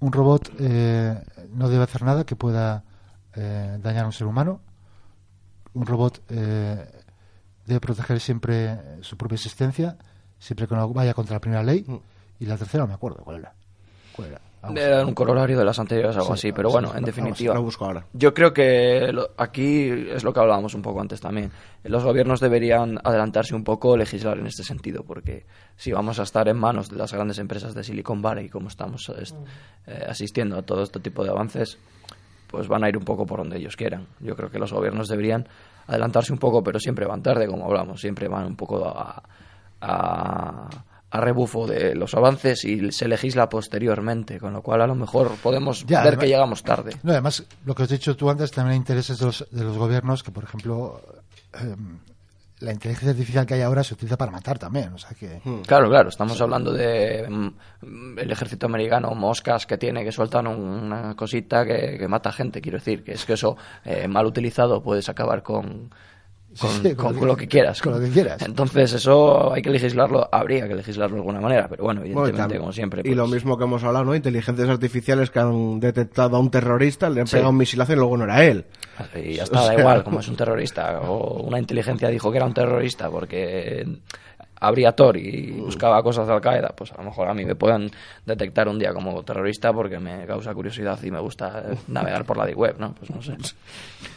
un robot eh, no debe hacer nada que pueda eh, dañar a un ser humano. Un robot eh, debe proteger siempre su propia existencia, siempre que no vaya contra la primera ley. Mm. Y la tercera no me acuerdo cuál era. ¿Cuál era? Era un corolario de las anteriores, algo Sí, así, pero sí, bueno, sí, en vamos, definitiva. Lo busco ahora. Yo creo que lo- aquí es lo que hablábamos un poco antes también. Los gobiernos deberían adelantarse un poco, legislar en este sentido, porque si vamos a estar en manos de las grandes empresas de Silicon Valley, como estamos est- eh, asistiendo a todo este tipo de avances, pues van a ir un poco por donde ellos quieran. Yo creo que los gobiernos deberían adelantarse un poco, pero siempre van tarde, como hablamos, siempre van un poco a, a, a rebufo de los avances y se legisla posteriormente, con lo cual a lo mejor podemos Ya, ver además- que llegamos tarde. No, además, lo que has dicho tú antes, también hay intereses de los, de los gobiernos que, por ejemplo, eh, la inteligencia artificial que hay ahora se utiliza para matar también. O sea que. Claro, claro, estamos hablando de mm, el ejército americano, moscas que tiene, que sueltan un- una cosita que, que mata gente, quiero decir, que es que eso eh, mal utilizado puedes acabar con, con, Sí, con- con con lo que quieras. con lo que quieras. Entonces eso hay que legislarlo, habría que legislarlo de alguna manera, pero bueno, evidentemente, como siempre. Y lo pues, mismo que hemos hablado, ¿no? Inteligencias artificiales que han detectado a un terrorista, le han Sí. pegado un misilazo y luego no era él. Y ya <laughs> está, O da igual, como es un terrorista. O una inteligencia dijo que era un terrorista porque abría Tor y buscaba cosas de Al-Qaeda. Pues a lo mejor a mí me puedan detectar un día como terrorista porque me causa curiosidad y me gusta navegar por la deep web, ¿no? Pues no sé. <laughs>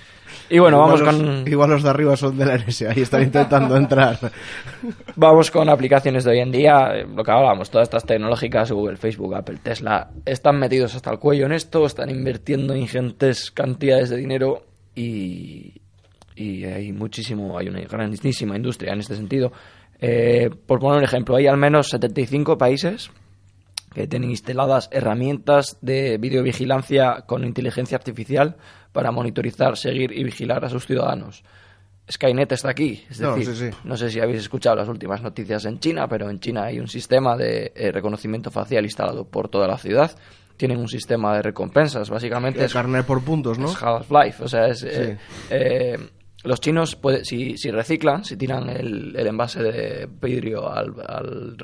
Y bueno, Igual vamos los- con, Igual los de arriba son de la NSA y están intentando <laughs> entrar. vamos con aplicaciones de hoy en día. Lo que hablábamos, todas estas tecnológicas, Google, Facebook, Apple, Tesla, están metidos hasta el cuello en esto, están invirtiendo ingentes cantidades de dinero y, y hay muchísimo, hay una grandísima industria en este sentido. Eh, por poner un ejemplo, hay al menos 75 países que tienen instaladas herramientas de videovigilancia con inteligencia artificial para monitorizar, seguir y vigilar a sus ciudadanos. Skynet está aquí, es No, decir, sí, sí. no sé si habéis escuchado las últimas noticias en China, pero en China hay un sistema de eh, reconocimiento facial instalado por toda la ciudad. Tienen un sistema de recompensas, básicamente. De es- carnet por puntos, ¿no? es Half-Life, o sea, es... eh, eh, los chinos, puede- si, si reciclan, si tiran el, el envase de vidrio al,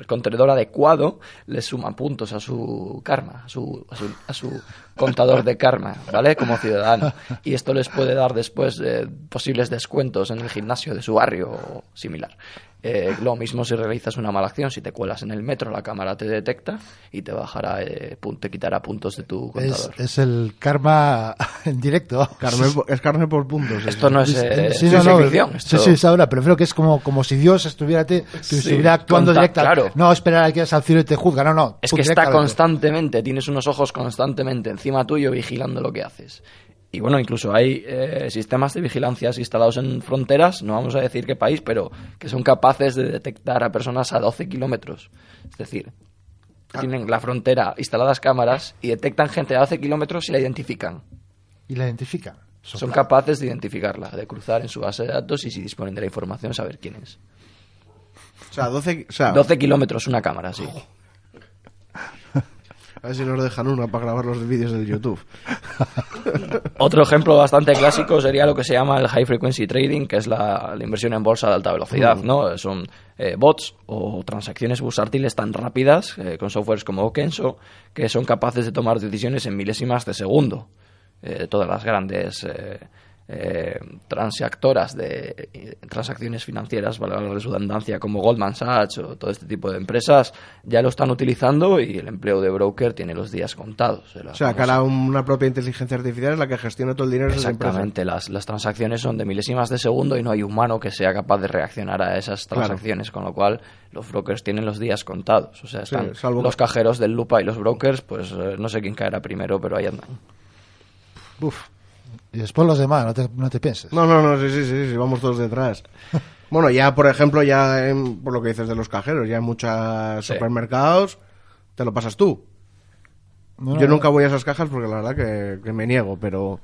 contenedor adecuado, les suman puntos a su karma, a su, a su, a su contador de karma, ¿vale? Como ciudadano. Y esto les puede dar después eh, posibles descuentos en el gimnasio de su barrio o similar. Eh, lo mismo si realizas una mala acción, si te cuelas en el metro, la cámara te detecta y te bajará, eh, te quitará puntos de tu contador. es el karma <laughs> en directo. Carne por- es carne por puntos. Esto no es eh, Sí, ciencia no, no, ficción, sí, esto- sí, es ahora, pero creo que es como, como si Dios estuviera, te, que Sí, estuviera actuando conta- directa. claro. No esperar a que al cielo y te juzga, no, no. Es que está directamente. constantemente, tienes unos ojos constantemente encima tuyo vigilando lo que haces. Y bueno, incluso hay eh, sistemas de vigilancia instalados en fronteras, no vamos a decir qué país, pero que son capaces de detectar a personas a 12 kilómetros. Es decir, tienen la frontera instaladas cámaras y detectan gente a 12 kilómetros y la identifican. Y la identifican. Son capaces de identificarla, de cruzar en su base de datos y si disponen de la información saber quién es. O sea, 12... O sea, 12 kilómetros una cámara, sí. A ver si nos dejan una para grabar los vídeos del YouTube. <laughs> Otro ejemplo bastante clásico sería lo que se llama el high frequency trading, que es la, la inversión en bolsa de alta velocidad, ¿no? Son eh, bots o transacciones bursátiles tan rápidas eh, con softwares como Kenso que son capaces de tomar decisiones en milésimas de segundo. Eh, todas las grandes eh, eh, transactoras de eh, transacciones financieras, valga la redundancia, como Goldman Sachs o todo este tipo de empresas, ya lo están utilizando y el empleo de broker tiene los días contados. O sea, ahora una propia inteligencia artificial es la que gestiona todo el dinero de esa empresa. Exactamente, las, las transacciones son de milésimas de segundo y no hay humano que sea capaz de reaccionar a esas Claro. transacciones, con lo cual los brokers tienen los días contados. O sea, Sí, están salvo los cajeros del Lupa y los brokers, pues eh, no sé quién caerá primero, pero ahí andan. Uf. Y después los demás, no te, no te pienses. No, no, no, sí, sí, sí, sí, vamos todos detrás. <laughs> Bueno, ya, por ejemplo, ya en- por lo que dices de los cajeros, ya en muchos Sí. supermercados te lo pasas tú. No, Yo nunca voy a esas cajas porque la verdad que, que me niego, pero...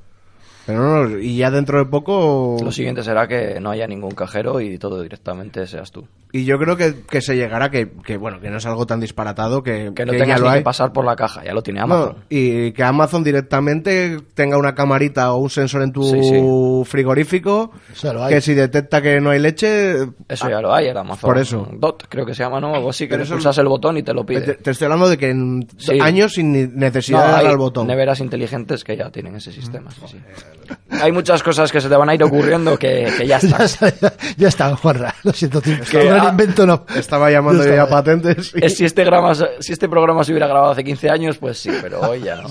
Pero no, y ya dentro de poco... Lo siguiente será que no haya ningún cajero y todo directamente seas tú. Y yo creo que, que se llegará, que, que bueno, que no es algo tan disparatado, que, Que no que tengas ya ni lo que pasar por la caja, ya lo tiene No, Amazon. y que Amazon directamente tenga una camarita o un sensor en tu Sí, sí. frigorífico, Eso lo hay. que si detecta que no hay leche... Eso ya lo hay, el Amazon Por eso. Dot, creo que se llama, ¿no? Algo así, que pulsas el botón y te lo Te, pide. te estoy hablando de que en Sí. años sin ni- necesidad No, de hay al botón. neveras inteligentes que ya tienen ese sistema. sí, sí. Hay muchas cosas que se te van a ir ocurriendo que, que ya <laughs> Ya, están. está, ya está, Juanra. Lo siento, tío. Que, no ah, invento, no. Estaba llamando Ya ya patentes. y- Si este, programa, si este programa se hubiera grabado hace 15 años, pues sí, pero hoy ya no.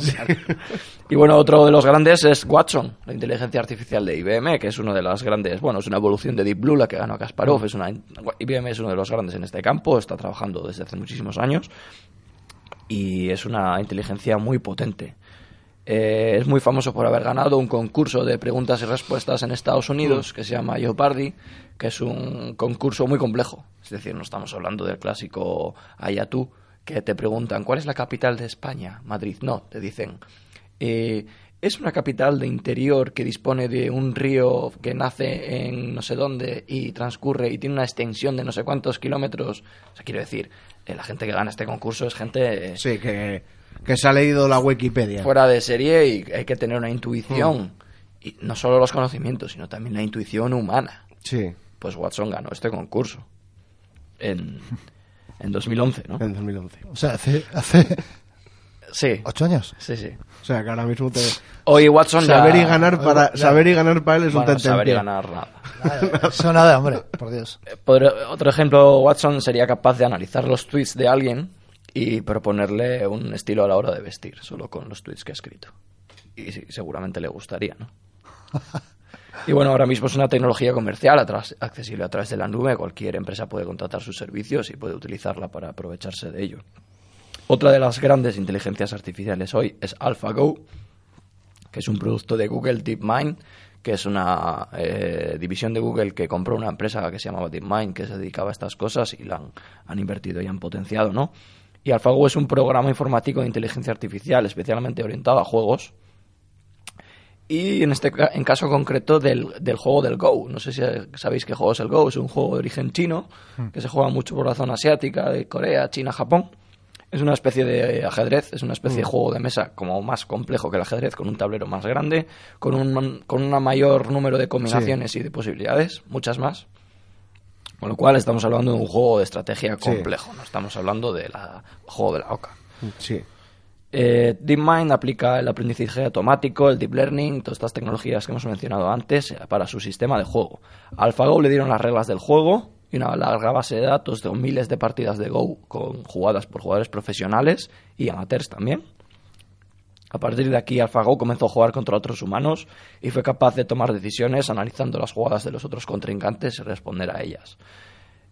Y bueno, otro de los grandes es Watson, la inteligencia artificial de IBM, que es uno de las grandes, bueno, es una evolución de Deep Blue, la que ganó a Kasparov, es una, IBM es uno de los grandes en este campo, está trabajando desde hace muchísimos años y es una inteligencia muy potente. Eh, es muy famoso por haber ganado un concurso de preguntas y respuestas en Estados Unidos que se llama Jeopardy, que es un concurso muy complejo. Es decir, no estamos hablando del clásico Ayatú, que te preguntan ¿cuál es la capital de España? Madrid. No, te dicen eh, es una capital de interior que dispone de un río que nace en no sé dónde y transcurre y tiene una extensión de no sé cuántos kilómetros. O sea, quiero decir, eh, la gente que gana este concurso es gente eh, Sí, que, que se ha leído la Wikipedia. fuera de serie y hay que tener una intuición. Y no solo los conocimientos, sino también la intuición humana. Sí, Pues Watson ganó este concurso en, en 2011, ¿no? en 2011. O sea, hace, hace Sí, ocho años. sí, sí. O sea, que ahora mismo te... Hoy Watson ya- Saber y ganar para, Ya. saber y ganar para él es un Bueno, saber y ganar nada. Nada, Eso nada, hombre, por Dios. Podr- otro ejemplo, Watson sería capaz de analizar los tweets de alguien y proponerle un estilo a la hora de vestir, solo con los tweets que ha escrito. Y sí, seguramente le gustaría, ¿no? <laughs> Y bueno, ahora mismo es una tecnología comercial atras- accesible a través de la nube. Cualquier empresa puede contratar sus servicios y puede utilizarla para aprovecharse de ello. Otra de las grandes inteligencias artificiales hoy es AlphaGo, que es un producto de Google DeepMind, que es una eh, división de Google que compró una empresa que se llamaba DeepMind, que se dedicaba a estas cosas y la han, han invertido y han potenciado, ¿no? Y AlphaGo es un programa informático de inteligencia artificial especialmente orientado a juegos. Y en este en caso concreto del, del juego del Go. No sé si sabéis qué juego es el Go. Es un juego de origen chino que se juega mucho por la zona asiática, de Corea, China, Japón. Es una especie de ajedrez, es una especie de juego de mesa como más complejo que el ajedrez, con un tablero más grande, con un con un mayor número de combinaciones y de posibilidades, muchas más. Con lo cual estamos hablando de un juego de estrategia complejo, no estamos hablando del juego de la oca. Sí. Eh, DeepMind aplica el aprendizaje automático, el deep learning, todas estas tecnologías que hemos mencionado antes eh, para su sistema de juego. A AlphaGo le dieron las reglas del juego y una larga base de datos de miles de partidas de Go con jugadas por jugadores profesionales y amateurs también. A partir de aquí, AlphaGo comenzó a jugar contra otros humanos y fue capaz de tomar decisiones analizando las jugadas de los otros contrincantes y responder a ellas.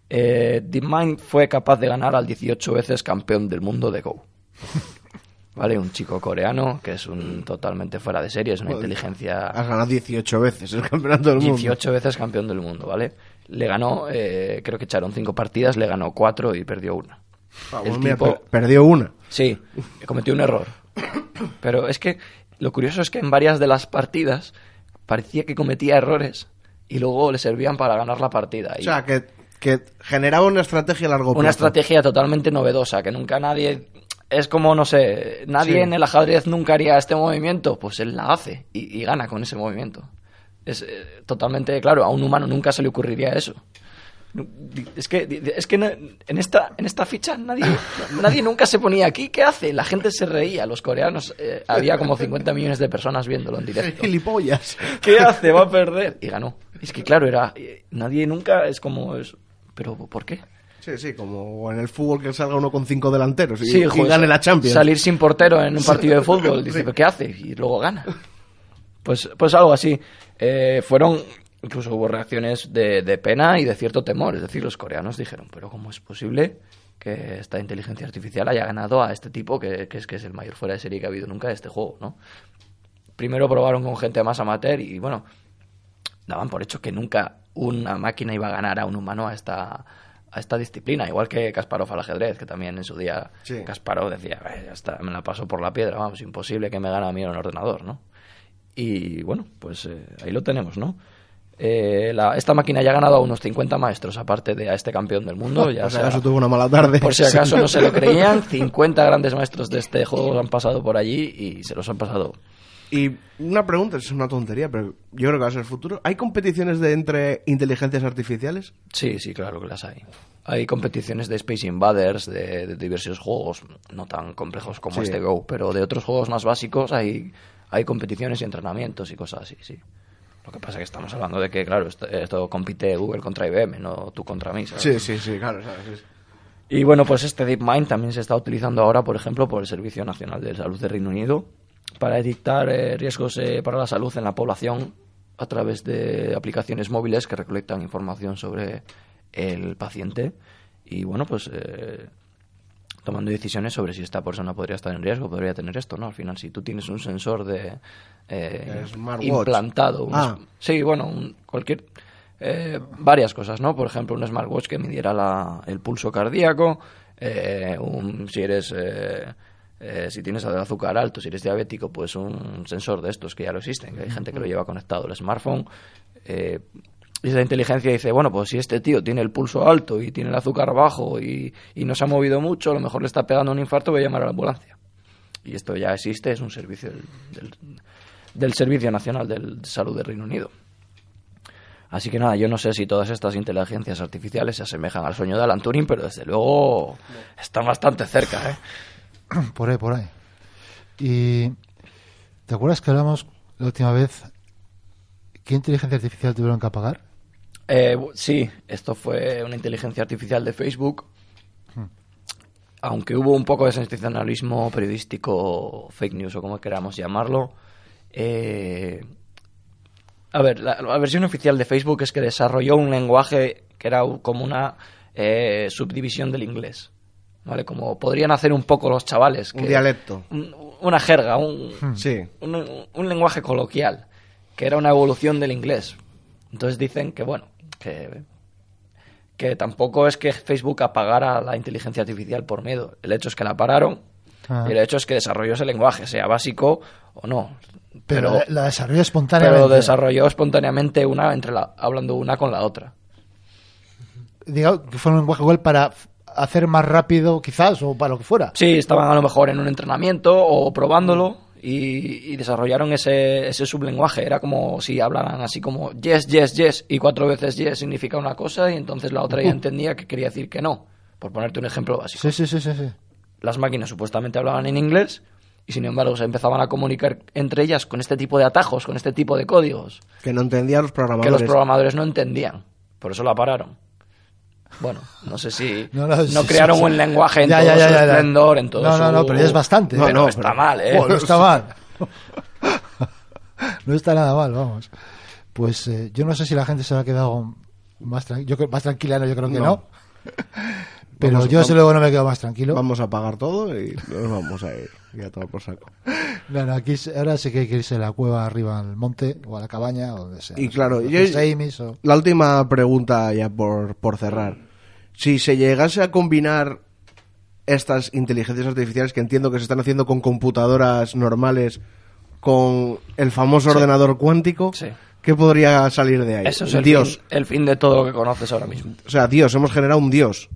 Eh, DeepMind fue capaz de ganar al 18 veces campeón del mundo de Go. <laughs> ¿Vale? Un chico coreano que es un totalmente fuera de serie, es una inteligencia... Has ganado 18 veces el campeonato del mundo. 18 veces campeón del mundo, ¿vale? Le ganó, eh, creo que echaron cinco partidas, le ganó cuatro y perdió una. Ah, El bueno, mira, tipo- per- perdió una. Sí, cometió un error. <coughs> Pero es que lo curioso es que en varias de las partidas parecía que cometía errores y luego le servían para ganar la partida. O sea, que, que generaba una estrategia a largo plazo. una estrategia totalmente novedosa que nunca nadie es como no sé nadie Sí. en el ajedrez nunca haría este movimiento pues él la hace y, y gana con ese movimiento es eh, totalmente claro a un humano nunca se le ocurriría eso es que es que en esta en esta ficha nadie nadie nunca se ponía aquí qué hace la gente se reía los coreanos eh, había como 50 millones de personas viéndolo en directo <laughs> Gilipollas. ¿Qué hace? Va a perder. Y ganó. Es que claro, era. eh, Nadie nunca es como. Es, ¿Pero por qué? Sí, sí, como en el fútbol que salga uno con cinco delanteros y, Sí, y joder, gane la Champions. Salir sin portero en un partido de fútbol. Dice, ¿pero qué hace? Y luego gana. Pues, pues algo así. Eh, fueron. Incluso hubo reacciones de, de pena y de cierto temor. Es decir, los coreanos dijeron, ¿pero cómo es posible que esta inteligencia artificial haya ganado a este tipo que, que es, que es el mayor fuera de serie que ha habido nunca de este juego, ¿no? Primero probaron con gente más amateur y bueno, daban por hecho que nunca una máquina iba a ganar a un humano a esta, a esta disciplina, igual que Kasparov al ajedrez, que también en su día Sí. Kasparov decía, "Eh, ya está, me la paso por la piedra, vamos, imposible que me gane a mí en un ordenador, ¿no? Y bueno, pues eh, ahí lo tenemos, ¿no? Eh, la- esta máquina ya ha ganado a unos 50 maestros, aparte de a este campeón del mundo. <laughs> Ya Por si sea- acaso tuvo una mala tarde. por si acaso no se lo <laughs> creían, 50 grandes maestros de este juego han pasado por allí y se los han pasado. Y una pregunta, es una tontería, pero yo creo que va a ser el futuro. ¿Hay competiciones de entre inteligencias artificiales? Sí, sí, claro que las hay. Hay competiciones de Space Invaders, de, de diversos juegos, no tan complejos como Sí. este Go, pero de otros juegos más básicos hay, hay competiciones y entrenamientos y cosas así, sí. Lo que pasa es que estamos hablando de que, claro, esto, esto compite Google contra IBM, no tú contra mí. ¿sabes? Sí, sí, sí, claro. sabes, es- Y bueno, pues este DeepMind también se está utilizando ahora, por ejemplo, por el Servicio Nacional de Salud de Reino Unido para detectar eh, riesgos eh, para la salud en la población a través de aplicaciones móviles que recolectan información sobre el paciente y bueno, pues eh, tomando decisiones sobre si esta persona podría estar en riesgo, podría tener esto, ¿no? Al final, si tú tienes un sensor de eh, Smartwatch. implantado, un Ah. sí, bueno, un- cualquier eh, varias cosas, ¿no? Por ejemplo, un smartwatch que midiera la- el pulso cardíaco, eh, un- si eres eh, eh, si tienes azúcar alto, si eres diabético, pues un sensor de estos que ya lo existen, que hay gente que lo lleva conectado al smartphone. Y esa inteligencia dice, bueno, pues si este tío tiene el pulso alto y tiene el azúcar bajo y, y no se ha movido mucho, a lo mejor le está pegando un infarto, voy a llamar a la ambulancia. Y esto ya existe, es un servicio del, del- Servicio Nacional de Salud del Reino Unido. Así que nada, yo no sé si todas estas inteligencias artificiales se asemejan al sueño de Alan Turing, pero desde luego están bastante cerca, ¿eh? <clears throat> Por ahí, por ahí. Y ¿te acuerdas que hablamos la última vez qué inteligencia artificial tuvieron que apagar? Eh, sí, esto fue una inteligencia artificial de Facebook. Aunque hubo un poco de sensacionalismo periodístico, fake news o como queramos llamarlo. eh, a ver, la, la versión oficial de Facebook es que desarrolló un lenguaje que era como una eh, subdivisión del inglés. ¿Vale? Como podrían hacer un poco los chavales. Un dialecto. un- una jerga, un, Sí. un, un lenguaje coloquial, que era una evolución del inglés. Entonces dicen que, bueno, que, que tampoco es que Facebook apagara la inteligencia artificial por miedo. El hecho es que la pararon Ah. y el hecho es que desarrolló ese lenguaje, sea básico o no. Pero, Pero, la, desarrolló espontáneamente. pero desarrolló espontáneamente una entre la, hablando una con la otra. Diga que fue un lenguaje igual para hacer más rápido, quizás, o para lo que fuera. Sí, estaban a lo mejor en un entrenamiento o probándolo y, y desarrollaron ese, ese sublenguaje. Era como si hablaran así como yes, yes, yes y cuatro veces yes significa una cosa y entonces la otra ya entendía que quería decir que no. Por ponerte un ejemplo básico. Sí, sí, sí, sí. sí. Las máquinas supuestamente hablaban en inglés Y sin embargo se empezaban a comunicar entre ellas con este tipo de atajos, con este tipo de códigos, Que no entendían los que programadores. los programadores no entendían. Por eso la pararon. Bueno, no sé si <laughs> No, no, no, sí, crearon sí, sí. un lenguaje en Ya, todo ya, ya, su ya, ya. esplendor, en todo No, no, su- no, pero ya es bastante. No, Pero no, está mal, ¿eh? No <laughs> está mal. <laughs> no está nada mal, vamos. Pues eh, yo no sé si la gente se ha quedado más, tran- yo creo- más tranquila, no, yo creo que no. No. Pero Vamos- yo desde luego no me quedo más tranquilo. Vamos a pagar todo y nos vamos a ir. Ya todo por saco. No, no, aquí ahora sí que hay que irse a la cueva arriba al monte o a la cabaña o donde sea. Y claro, yo- los Amis o- La última pregunta ya por, por cerrar. Si se llegase a combinar estas inteligencias artificiales que entiendo que se están haciendo con computadoras normales con el famoso ordenador cuántico, Sí. ¿qué podría salir de ahí? Eso es el Dios. fin, el fin de todo lo que conoces ahora mismo. O sea, Dios, hemos generado un Dios.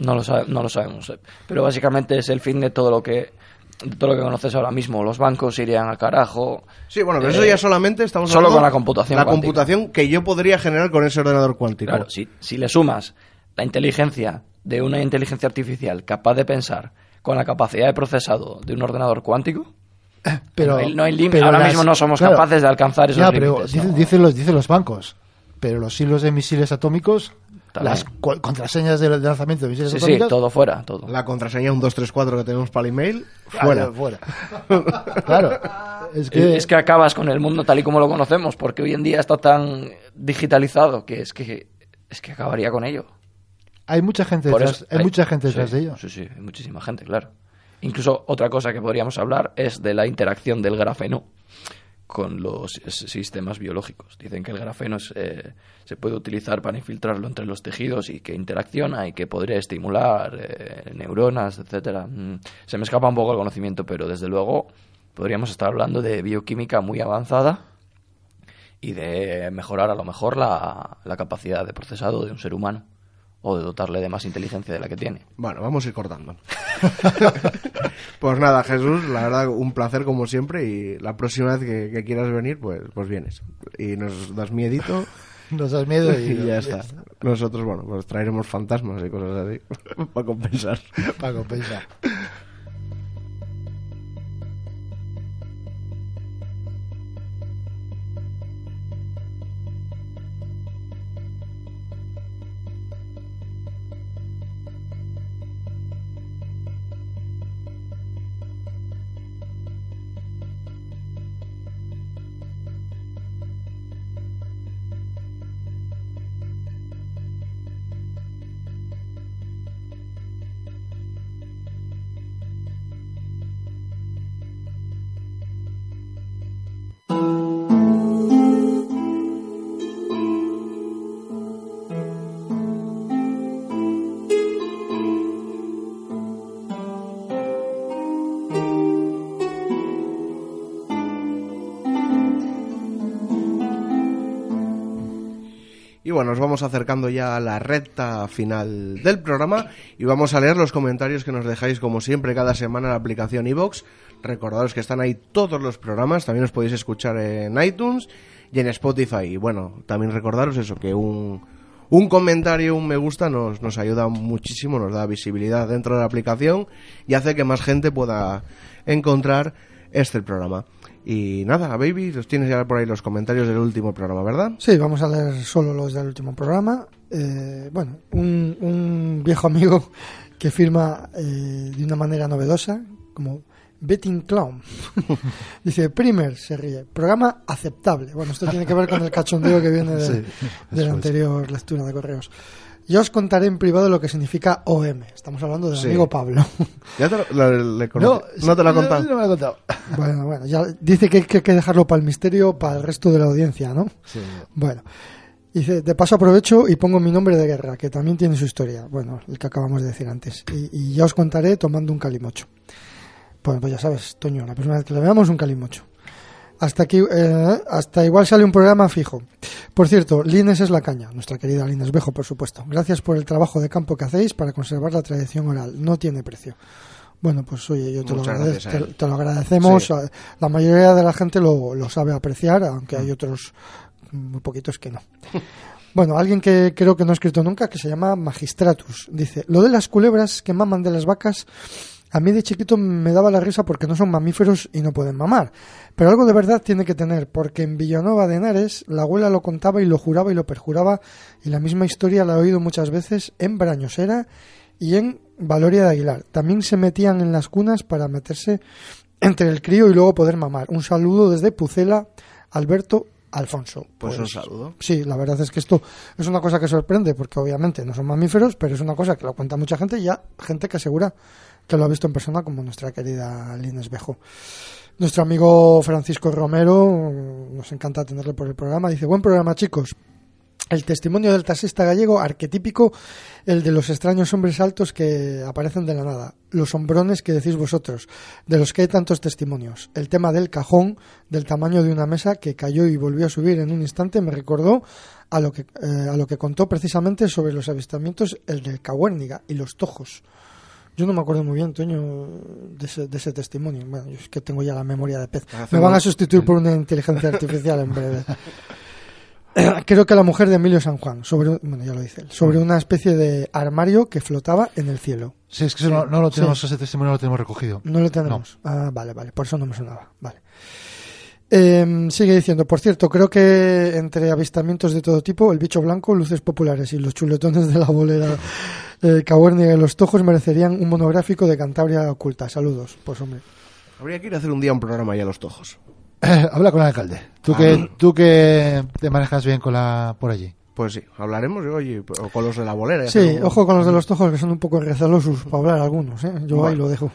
No lo, sabe- no lo sabemos. eh. Pero básicamente es el fin de todo lo que todo lo que conoces ahora mismo. Los bancos irían al carajo. Sí, bueno, pero Eh, eso ya solamente estamos solo hablando con la computación La cuántica. computación que yo podría generar con ese ordenador cuántico. Claro, si, si le sumas la inteligencia de una inteligencia artificial capaz de pensar con la capacidad de procesado de un ordenador cuántico, <laughs> pero no hay, no hay límite. pero Ahora las- mismo no somos claro, capaces de alcanzar esos ya, pero límites. dicen, ¿no? dicen los, dicen los bancos. Pero los hilos de misiles atómicos, También. las co- contraseñas de, lanzamiento de misiles Sí, sí, atómicos. todo fuera, todo. La contraseña 1234 que tenemos para el email, Ah, fuera. fuera. <laughs> claro. Es que, Es que acabas con el mundo tal y como lo conocemos, porque hoy en día está tan digitalizado que es que es que acabaría con ello. hay mucha gente Por detrás, eso- hay mucha gente detrás sí, de ello. Sí, sí, hay muchísima gente, claro. Incluso otra cosa que podríamos hablar es de la interacción del grafeno con los sistemas biológicos. Dicen que el grafeno eh, se puede utilizar para infiltrarlo entre los tejidos y que interacciona y que podría estimular eh, neuronas, etcétera. Mm, Se me escapa un poco el conocimiento, pero desde luego podríamos estar hablando de bioquímica muy avanzada y de mejorar a lo mejor la, la capacidad de procesado de un ser humano o de dotarle de más inteligencia de la que tiene. Bueno, vamos a ir cortando. <laughs> pues nada, Jesús, la verdad, un placer como siempre y la próxima vez que, que quieras venir, pues, pues vienes. Y nos das miedito <laughs> Nos das miedo y, <laughs> y ya está. Nosotros, bueno, pues traeremos fantasmas y cosas así para compensar. Para compensar. Nos vamos acercando ya a la recta final del programa y vamos a leer los comentarios que nos dejáis como siempre cada semana en la aplicación iVox. Recordaros que están ahí todos los programas, también os podéis escuchar en iTunes y en Spotify. Y bueno, también recordaros eso, que un, un comentario, un me gusta nos, nos ayuda muchísimo, nos da visibilidad dentro de la aplicación y hace que más gente pueda encontrar este programa. Y nada, baby, los tienes ya por ahí los comentarios del último programa, ¿verdad? Sí, vamos a leer solo los del último programa. Eh, bueno, un, un viejo amigo que firma eh, de una manera novedosa, como Betting Clown. <laughs> Dice, Primer, se ríe. Programa aceptable. Bueno, esto tiene que ver con el cachondeo que viene de, <laughs> Sí, de eso la es. anterior lectura de correos. Ya os contaré en privado lo que significa OM. Estamos hablando del Sí. amigo Pablo. <laughs> ¿Ya te lo, le- le conoce- no, te lo ha contado? No, me lo ha contado. <laughs> bueno, bueno, ya dice que, hay que dejarlo para el misterio, para el resto de la audiencia, ¿no? Sí. Bueno, dice, de paso aprovecho y pongo mi nombre de guerra, que también tiene su historia. Bueno, el que acabamos de decir antes. Y, y ya os contaré tomando un calimocho. Bueno, pues ya sabes, Toño, la próxima vez que lo veamos, un calimocho. Hasta aquí, eh, hasta igual sale un programa fijo. Por cierto, Lines es la caña, nuestra querida Lines Bejo, por supuesto. Gracias por el trabajo de campo que hacéis para conservar la tradición oral. No tiene precio. Bueno, pues oye, yo te, lo, agradez- a te- lo agradecemos. Sí. La mayoría de la gente lo, lo sabe apreciar, aunque hay otros muy poquitos que no. <laughs> Bueno, alguien que creo que no ha escrito nunca, que se llama Magistratus, dice, lo de las culebras que maman de las vacas A mí de chiquito me daba la risa porque no son mamíferos y no pueden mamar. Pero algo de verdad tiene que tener, porque en Villanueva de Henares la abuela lo contaba y lo juraba y lo perjuraba, y la misma historia la he oído muchas veces en Brañosera y en Valoria de Aguilar. También se metían en las cunas para meterse entre el crío y luego poder mamar. Un saludo desde Pucela, Alberto Alfonso. Pues un saludo. Sí, la verdad es que esto es una cosa que sorprende, porque obviamente no son mamíferos, pero es una cosa que lo cuenta mucha gente y ya gente que asegura que lo ha visto en persona, como nuestra querida Lines Bejo. Nuestro amigo Francisco Romero, nos encanta tenerle por el programa, dice, buen programa chicos. El testimonio del taxista gallego, arquetípico, el de los extraños hombres altos que aparecen de la nada, los hombrones que decís vosotros, de los que hay tantos testimonios. El tema del cajón, del tamaño de una mesa que cayó y volvió a subir en un instante, me recordó a lo que, eh, a lo que contó precisamente sobre los avistamientos, el del Cahuérniga y los tojos. Yo no me acuerdo muy bien, Toño, de ese, de ese testimonio. Bueno, yo es que tengo ya la memoria de pez. Me van a sustituir por una inteligencia artificial en breve. <laughs> Creo que la mujer de Emilio San Juan, sobre, bueno, ya lo dice él, sobre una especie de armario que flotaba en el cielo. Sí, es que eso no, no lo Sí. tenemos, ese testimonio no lo tenemos recogido. No lo tenemos. Ah, vale, vale, por eso no me sonaba. Vale. Eh, sigue diciendo, por cierto, creo que entre avistamientos de todo tipo, el bicho blanco, luces populares y los chuletones de la bolera eh, Cahuérniga y los tojos merecerían un monográfico de Cantabria oculta. Saludos. Pues hombre. Habría que ir a hacer un día un programa ahí a los tojos. Habla con el alcalde. Tú Ah. que tú que te manejas bien con la por allí. Pues sí, hablaremos yo, oye, o con los de la bolera. Sí, ojo con los de los tojos que son un poco recelosos para hablar algunos, ¿eh? Yo ahí Bueno. lo dejo.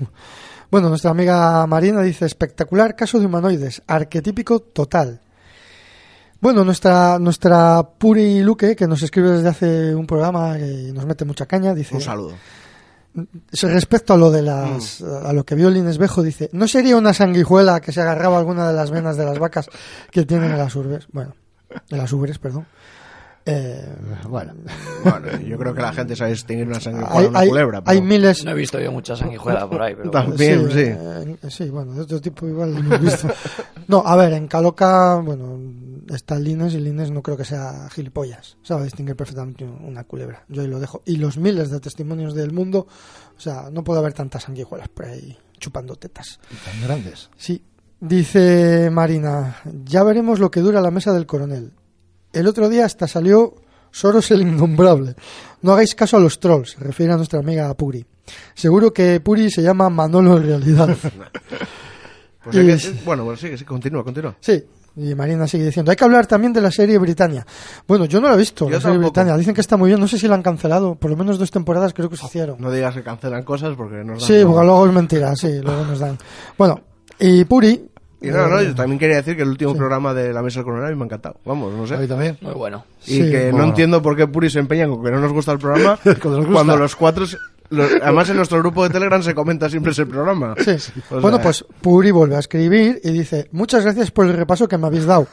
Bueno, nuestra amiga Marina dice, espectacular caso de humanoides, arquetípico total. Bueno, nuestra nuestra Puri Luque, que nos escribe desde hace un programa y nos mete mucha caña, dice... Un saludo. Se- Respecto a lo de las a lo que vio Lines Bejo dice, ¿no sería una sanguijuela que se agarraba a alguna de las venas de las vacas que tienen en las urbes? Bueno, de las ubres, perdón. Eh, Bueno, Bueno, yo creo que la gente sabe distinguir una hay, con una hay- culebra. hay miles No he visto yo mucha sanguijuela por ahí, pero... También, sí. eh, sí, bueno, de otro tipo igual lo hemos visto. No, a ver, en Caloca, bueno, está Lines y Lines no creo que sea gilipollas. Sabe distinguir perfectamente una culebra. Yo ahí lo dejo. Y los miles de testimonios del mundo, o sea, no puede haber tantas sanguijuelas por ahí chupando tetas. tan grandes. Sí. Dice Marina, ya veremos lo que dura la mesa del coronel. El otro día hasta salió Soros el innombrable. No hagáis caso a los trolls, se refiere a nuestra amiga Puri. Seguro que Puri se llama Manolo en realidad. <laughs> Pues que- Y- Bueno, bueno, sí, sí, continúa, continúa. Sí. Y Marina sigue diciendo, hay que hablar también de la serie Britannia. Bueno, yo no la he visto, Yo la serie tampoco. Britannia. Dicen que está muy bien, no sé si la han cancelado. Por lo menos dos temporadas creo que se hicieron. No digas que cancelan cosas porque nos dan Sí, porque luego es mentira, sí, luego nos dan. Bueno, y Puri... Y no, no, eh, yo también quería decir que el último sí. programa de la mesa del coronel me ha encantado. Vamos, no A mí sé. también. Muy bueno. Y Sí. que no Bueno. entiendo por qué Puri se empeña con que no nos gusta el programa <laughs> Cuando nos gusta. cuando los cuatro... se- además en nuestro grupo de Telegram se comenta siempre ese programa. Sí. O bueno, pues Puri vuelve a escribir y dice, muchas gracias por el repaso que me habéis dado.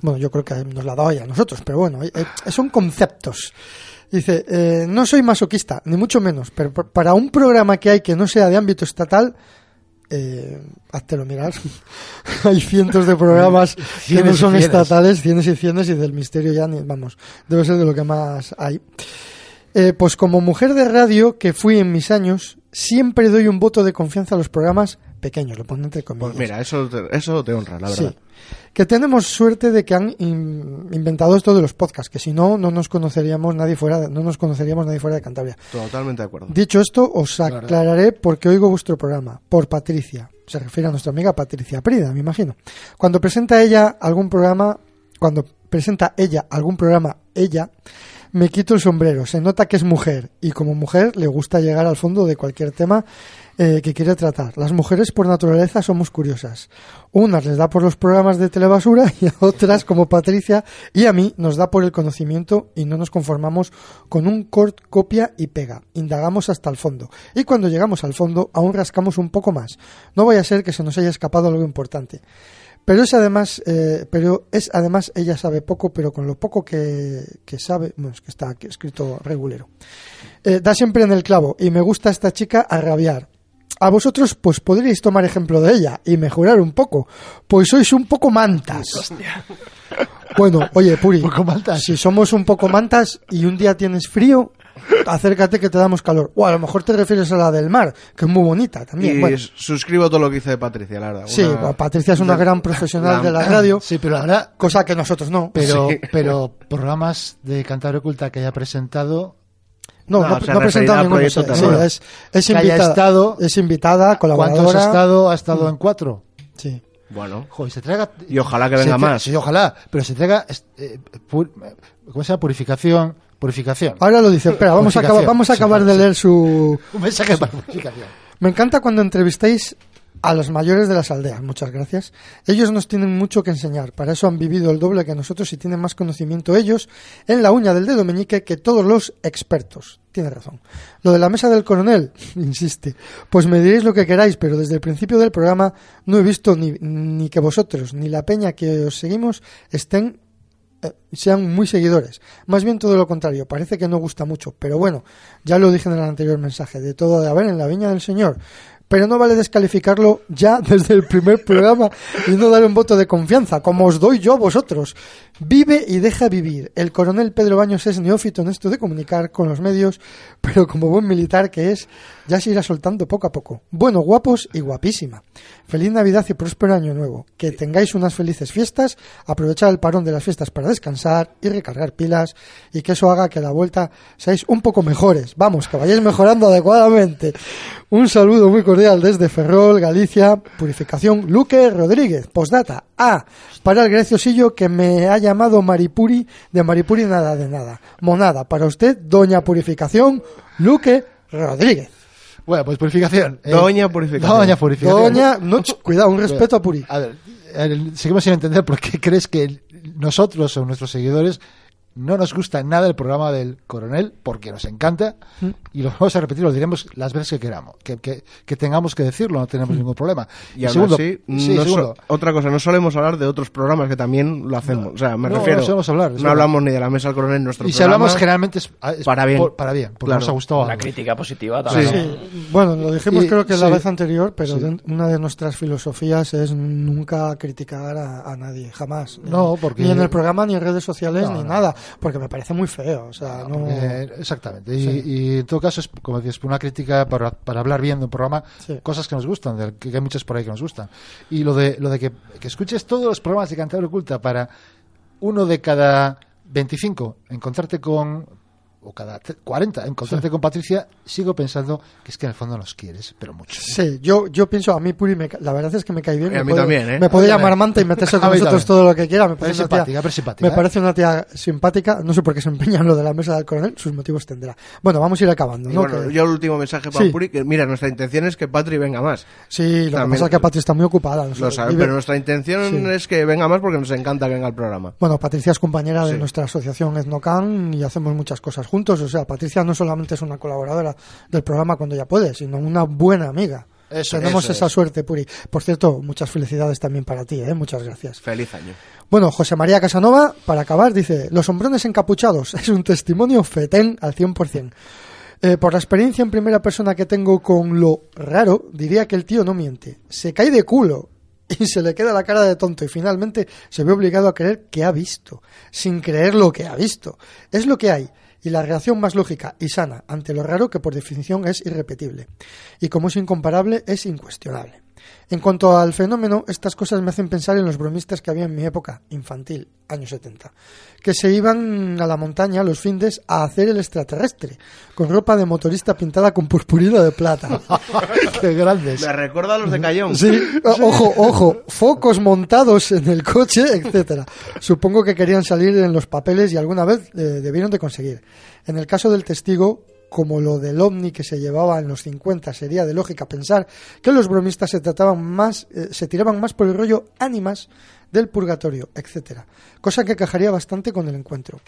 Bueno, yo creo que nos la ha dado ella a nosotros, pero bueno, eh, eh, son conceptos. Dice, eh, no soy masoquista, ni mucho menos, pero pa- para un programa que hay que no sea de ámbito estatal, eh, háztelo mirar. <laughs> hay cientos de programas <laughs> que no son estatales, cienes y cienes, y del misterio ya, ni- vamos, debe ser de lo que más hay. Eh, pues como mujer de radio que fui en mis años, siempre doy un voto de confianza a los programas pequeños, lo pongo entre comillas. Pues mira, eso te, eso te honra, la Sí. verdad. Que tenemos suerte de que han in- inventado esto de los podcasts, que si no, no nos conoceríamos nadie fuera de, no nos conoceríamos nadie fuera de Cantabria. Totalmente de acuerdo. Dicho esto, os aclararé por qué oigo vuestro programa. Por Patricia. Se refiere a nuestra amiga Patricia Prida, me imagino. Cuando presenta ella algún programa, cuando presenta ella algún programa, ella, me quito el sombrero. Se nota que es mujer y como mujer le gusta llegar al fondo de cualquier tema eh, que quiere tratar. Las mujeres por naturaleza somos curiosas. Unas les da por los programas de telebasura <laughs> y a otras, como Patricia y a mí, nos da por el conocimiento y no nos conformamos con un cort copia y pega. Indagamos hasta el fondo. Y cuando llegamos al fondo, aún rascamos un poco más. No vaya a ser que se nos haya escapado algo importante. Pero es además, eh, pero es además ella sabe poco, pero con lo poco que, que sabe, bueno, es que está aquí escrito regulero. Eh, da siempre en el clavo y me gusta esta chica a rabiar. A vosotros, pues podríais tomar ejemplo de ella y mejorar un poco, pues sois un poco mantas. Bueno, oye, Puri, <laughs> poco mantas. si somos un poco mantas y un día tienes frío, acércate que te damos calor. O a lo mejor te refieres a la del mar, que es muy bonita también. Y Bueno, suscribo todo lo que dice de Patricia, la verdad. sí, Una- Patricia es una gran profesional la- de la radio, Sí, pero ahora, cosa que nosotros no. pero, Sí. pero programas de Cantabria Oculta que haya presentado, No, No, no, no ha presentado ninguno. sí, es, es Que invitada, estado- es invitada, colaboradora. ¿cuántos ha estado? Ha estado en cuatro. Sí. Bueno, Joder, se traiga. y ojalá que venga más. Sí, ojalá, pero se traiga. eh, ¿Cómo se llama? Purificación. Purificación. Ahora lo dice, espera, vamos a acabar, vamos a acabar Sí, de leer su... Un mensaje para purificación. Me encanta cuando entrevistáis a los mayores de las aldeas, muchas gracias. Ellos nos tienen mucho que enseñar, para eso han vivido el doble que nosotros y tienen más conocimiento ellos en la uña del dedo meñique que todos los expertos. Tiene razón. Lo de la mesa del coronel, <laughs> insiste, pues me diréis lo que queráis, pero desde el principio del programa no he visto ni, ni que vosotros ni la peña que os seguimos estén sean muy seguidores. Más bien todo lo contrario, parece que no gusta mucho. Pero bueno, ya lo dije en el anterior mensaje, de todo de haber en la viña del Señor. Pero no vale descalificarlo ya <laughs> desde el primer programa y no dar un voto de confianza, como os doy yo a vosotros. Vive y deja vivir. El coronel Pedro Baños es neófito en esto de comunicar con los medios, pero como buen militar que es, ya se irá soltando poco a poco. Bueno, guapos y guapísima. Feliz Navidad y próspero año nuevo. Que tengáis unas felices fiestas, aprovechar el parón de las fiestas para descansar y recargar pilas y que eso haga que a la vuelta seáis un poco mejores. Vamos, que vayáis mejorando adecuadamente. Un saludo muy cordial desde Ferrol, Galicia, Purificación, Luque Rodríguez, postdata. Ah, para el graciosillo que me ha llamado Maripuri, de Maripuri nada de nada. Monada, para usted, Doña Purificación, Luque Rodríguez. Bueno, pues purificación. Eh, Doña Purificación. Doña Purificación. Doña, no, cuidado, un respeto a Puri. A ver, seguimos sin entender por qué crees que nosotros o nuestros seguidores no nos gusta nada el programa del coronel, porque nos encanta, Mm. y lo vamos a repetir, lo diremos las veces que queramos, que, que, que tengamos que decirlo, no Mm. tenemos ningún problema. Y, aún segundo, así, sí, no segundo, so- otra cosa, no solemos hablar de otros programas que también lo hacemos. o sea, me no, refiero. no solemos hablar, no hablamos ni de la mesa del coronel en nuestro y si programa. hablamos generalmente es, es Para bien. por- para bien, porque Claro. nos ha gustado La crítica positiva también. Sí, bueno, lo dijimos Y- creo que la vez anterior, pero de- una de nuestras filosofías es nunca criticar a, a nadie, jamás. No, porque- Ni en el programa, ni en redes sociales, No, ni no. nada, porque me parece muy feo. O sea, no... Eh, exactamente. Y, y en todo caso, es como dices, una crítica para, para hablar bien de un programa, Sí. cosas que nos gustan, de- que hay muchas por ahí que nos gustan. Y lo de, lo de que, que escuches todos los programas de Cantabria Oculta para uno de cada 25 encontrarte con, o cada te- 40 encontrarte con Patricia, sigo pensando que es que en el fondo nos quieres, pero mucho. Sí, yo, yo pienso, a mí Puri, me la verdad es que me cae bien. Y a me mí puede, también, ¿eh? Me puede llamar manta y meterse con <laughs> nosotros también. todo lo que quiera. Me parece, tía, simpática, pero es simpática, me ¿eh? parece una tía simpática. No sé por qué se empeña en lo de la mesa del coronel, sus motivos tendrá. Bueno, vamos a ir acabando. Bueno, Que- yo el último mensaje para Sí. Puri, que mira, nuestra intención es que Patri venga más. sí, lo que también- pasa es que Patri está muy ocupada. Lo sabe, vive- pero nuestra intención Sí. es que venga más porque nos encanta que venga al programa. Bueno, Patricia es compañera de Sí. nuestra asociación Etnocan y hacemos muchas cosas juntos. O sea, Patricia no solamente es una colaboradora del programa cuando ya puede, sino una buena amiga. Eso, Tenemos eso esa es. suerte, Puri. Por cierto, muchas felicidades también para ti, ¿eh? Muchas gracias. Feliz año. Bueno, José María Casanova, para acabar, dice, los hombrones encapuchados <laughs> es un testimonio fetén al 100%. Eh, por la experiencia en primera persona que tengo con lo raro, diría que el tío no miente. Se cae de culo <laughs> y se le queda la cara de tonto y finalmente se ve obligado a creer que ha visto, sin creer lo que ha visto. Es lo que hay y la reacción más lógica y sana ante lo raro que por definición es irrepetible. Y como es incomparable, es incuestionable. En cuanto al fenómeno, estas cosas me hacen pensar en los bromistas que había en mi época, infantil, años 70, que se iban a la montaña los findes a hacer el extraterrestre, con ropa de motorista pintada con purpurina de plata. <laughs> Qué grandes. Me recuerda a los de Cayón. Sí, ojo, ojo, focos montados en el coche, etcétera. Supongo que querían salir en los papeles y alguna vez eh, debieron de conseguir. En el caso del testigo, como lo del ovni que se llevaba en los 50, sería de lógica pensar que los bromistas se trataban más, eh, se tiraban más por el rollo ánimas del purgatorio, etcétera. Cosa que cajaría bastante con el encuentro.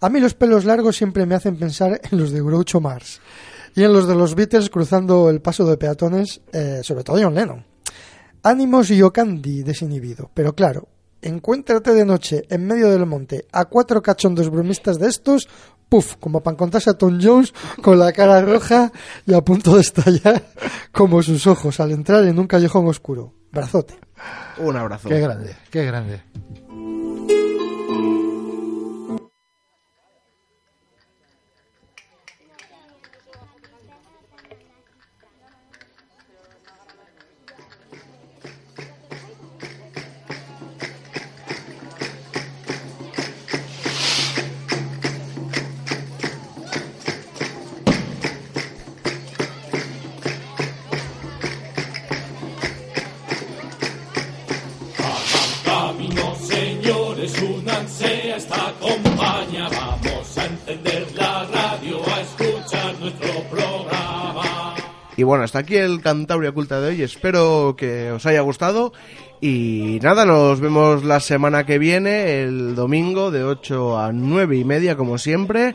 A mí los pelos largos siempre me hacen pensar en los de Groucho Mars y en los de los Beatles cruzando el paso de peatones, eh, sobre todo John Lennon. Ánimos y Ocandi desinhibido, pero claro, encuéntrate de noche en medio del monte a cuatro cachondos bromistas de estos, puf, como para encontrarse a Tom Jones con la cara roja y a punto de estallar como sus ojos al entrar en un callejón oscuro. Brazote. Un abrazo. Qué grande, qué grande. Sea esta compañía. Vamos a encender la radio, a escuchar nuestro programa. Y bueno, hasta aquí el Cantabria Culta de hoy. Espero que os haya gustado. Y nada, nos vemos la semana que viene, el domingo, de 8 a 9 y media, como siempre.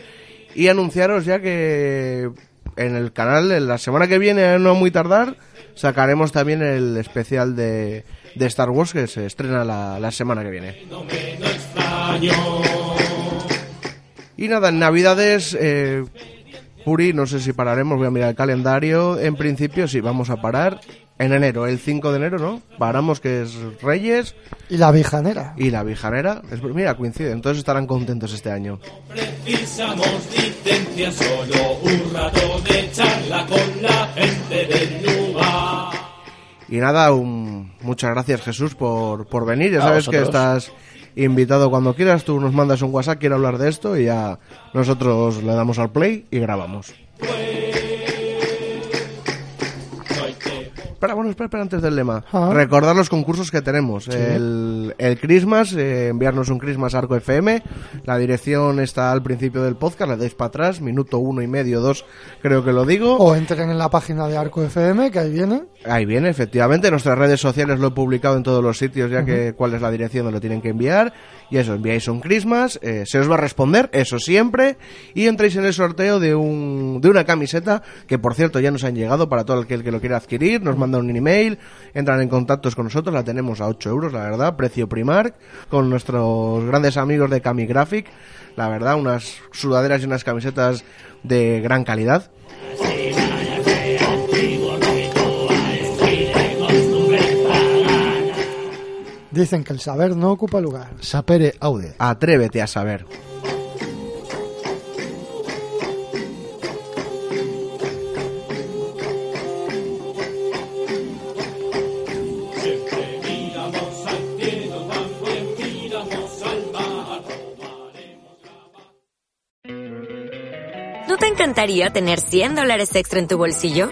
Y anunciaros ya que en el canal, en la semana que viene, no muy tardar, sacaremos también el especial de, de Star Wars que se estrena la, la semana que viene. Y nada, en Navidades, eh, Puri, no sé si pararemos, voy a mirar el calendario. En principio sí, vamos a parar en enero, el 5 de enero, ¿no? Paramos que es Reyes Y la vijanera. y la Vijanera. Es- mira, coincide, entonces estarán contentos este año. Precisamos licencia, solo un rato de charla con la gente del lugar. Y nada, un- muchas gracias Jesús por, por venir. Ya sabes que estás invitado cuando quieras. Tú nos mandas un WhatsApp, quiero hablar de esto y ya nosotros le damos al play y grabamos. Espera, bueno, espera, espera, antes del lema. Recordar los concursos que tenemos. El, el Christmas, eh, enviarnos un Christmas Arco FM. La dirección está al principio del podcast, le dais para atrás, minuto uno y medio, dos, creo que lo digo. O entren en la página de Arco FM, que ahí viene. Ahí viene, efectivamente. En nuestras redes sociales lo he publicado en todos los sitios, ya que cuál es la dirección donde lo tienen que enviar. Y eso, enviáis un Christmas, eh, se os va a responder, eso siempre. Y entráis en el sorteo de, un, de una camiseta, que por cierto ya nos han llegado para todo aquel que lo quiera adquirir. Nos mandan un email, entran en contactos con nosotros, la tenemos a 8 euros, la verdad, precio Primark, con nuestros grandes amigos de Camigraphic. La verdad, unas sudaderas y unas camisetas de gran calidad. Dicen que el saber no ocupa lugar. Sapere aude. Atrévete a saber. ¿No te encantaría tener 100 dólares extra en tu bolsillo?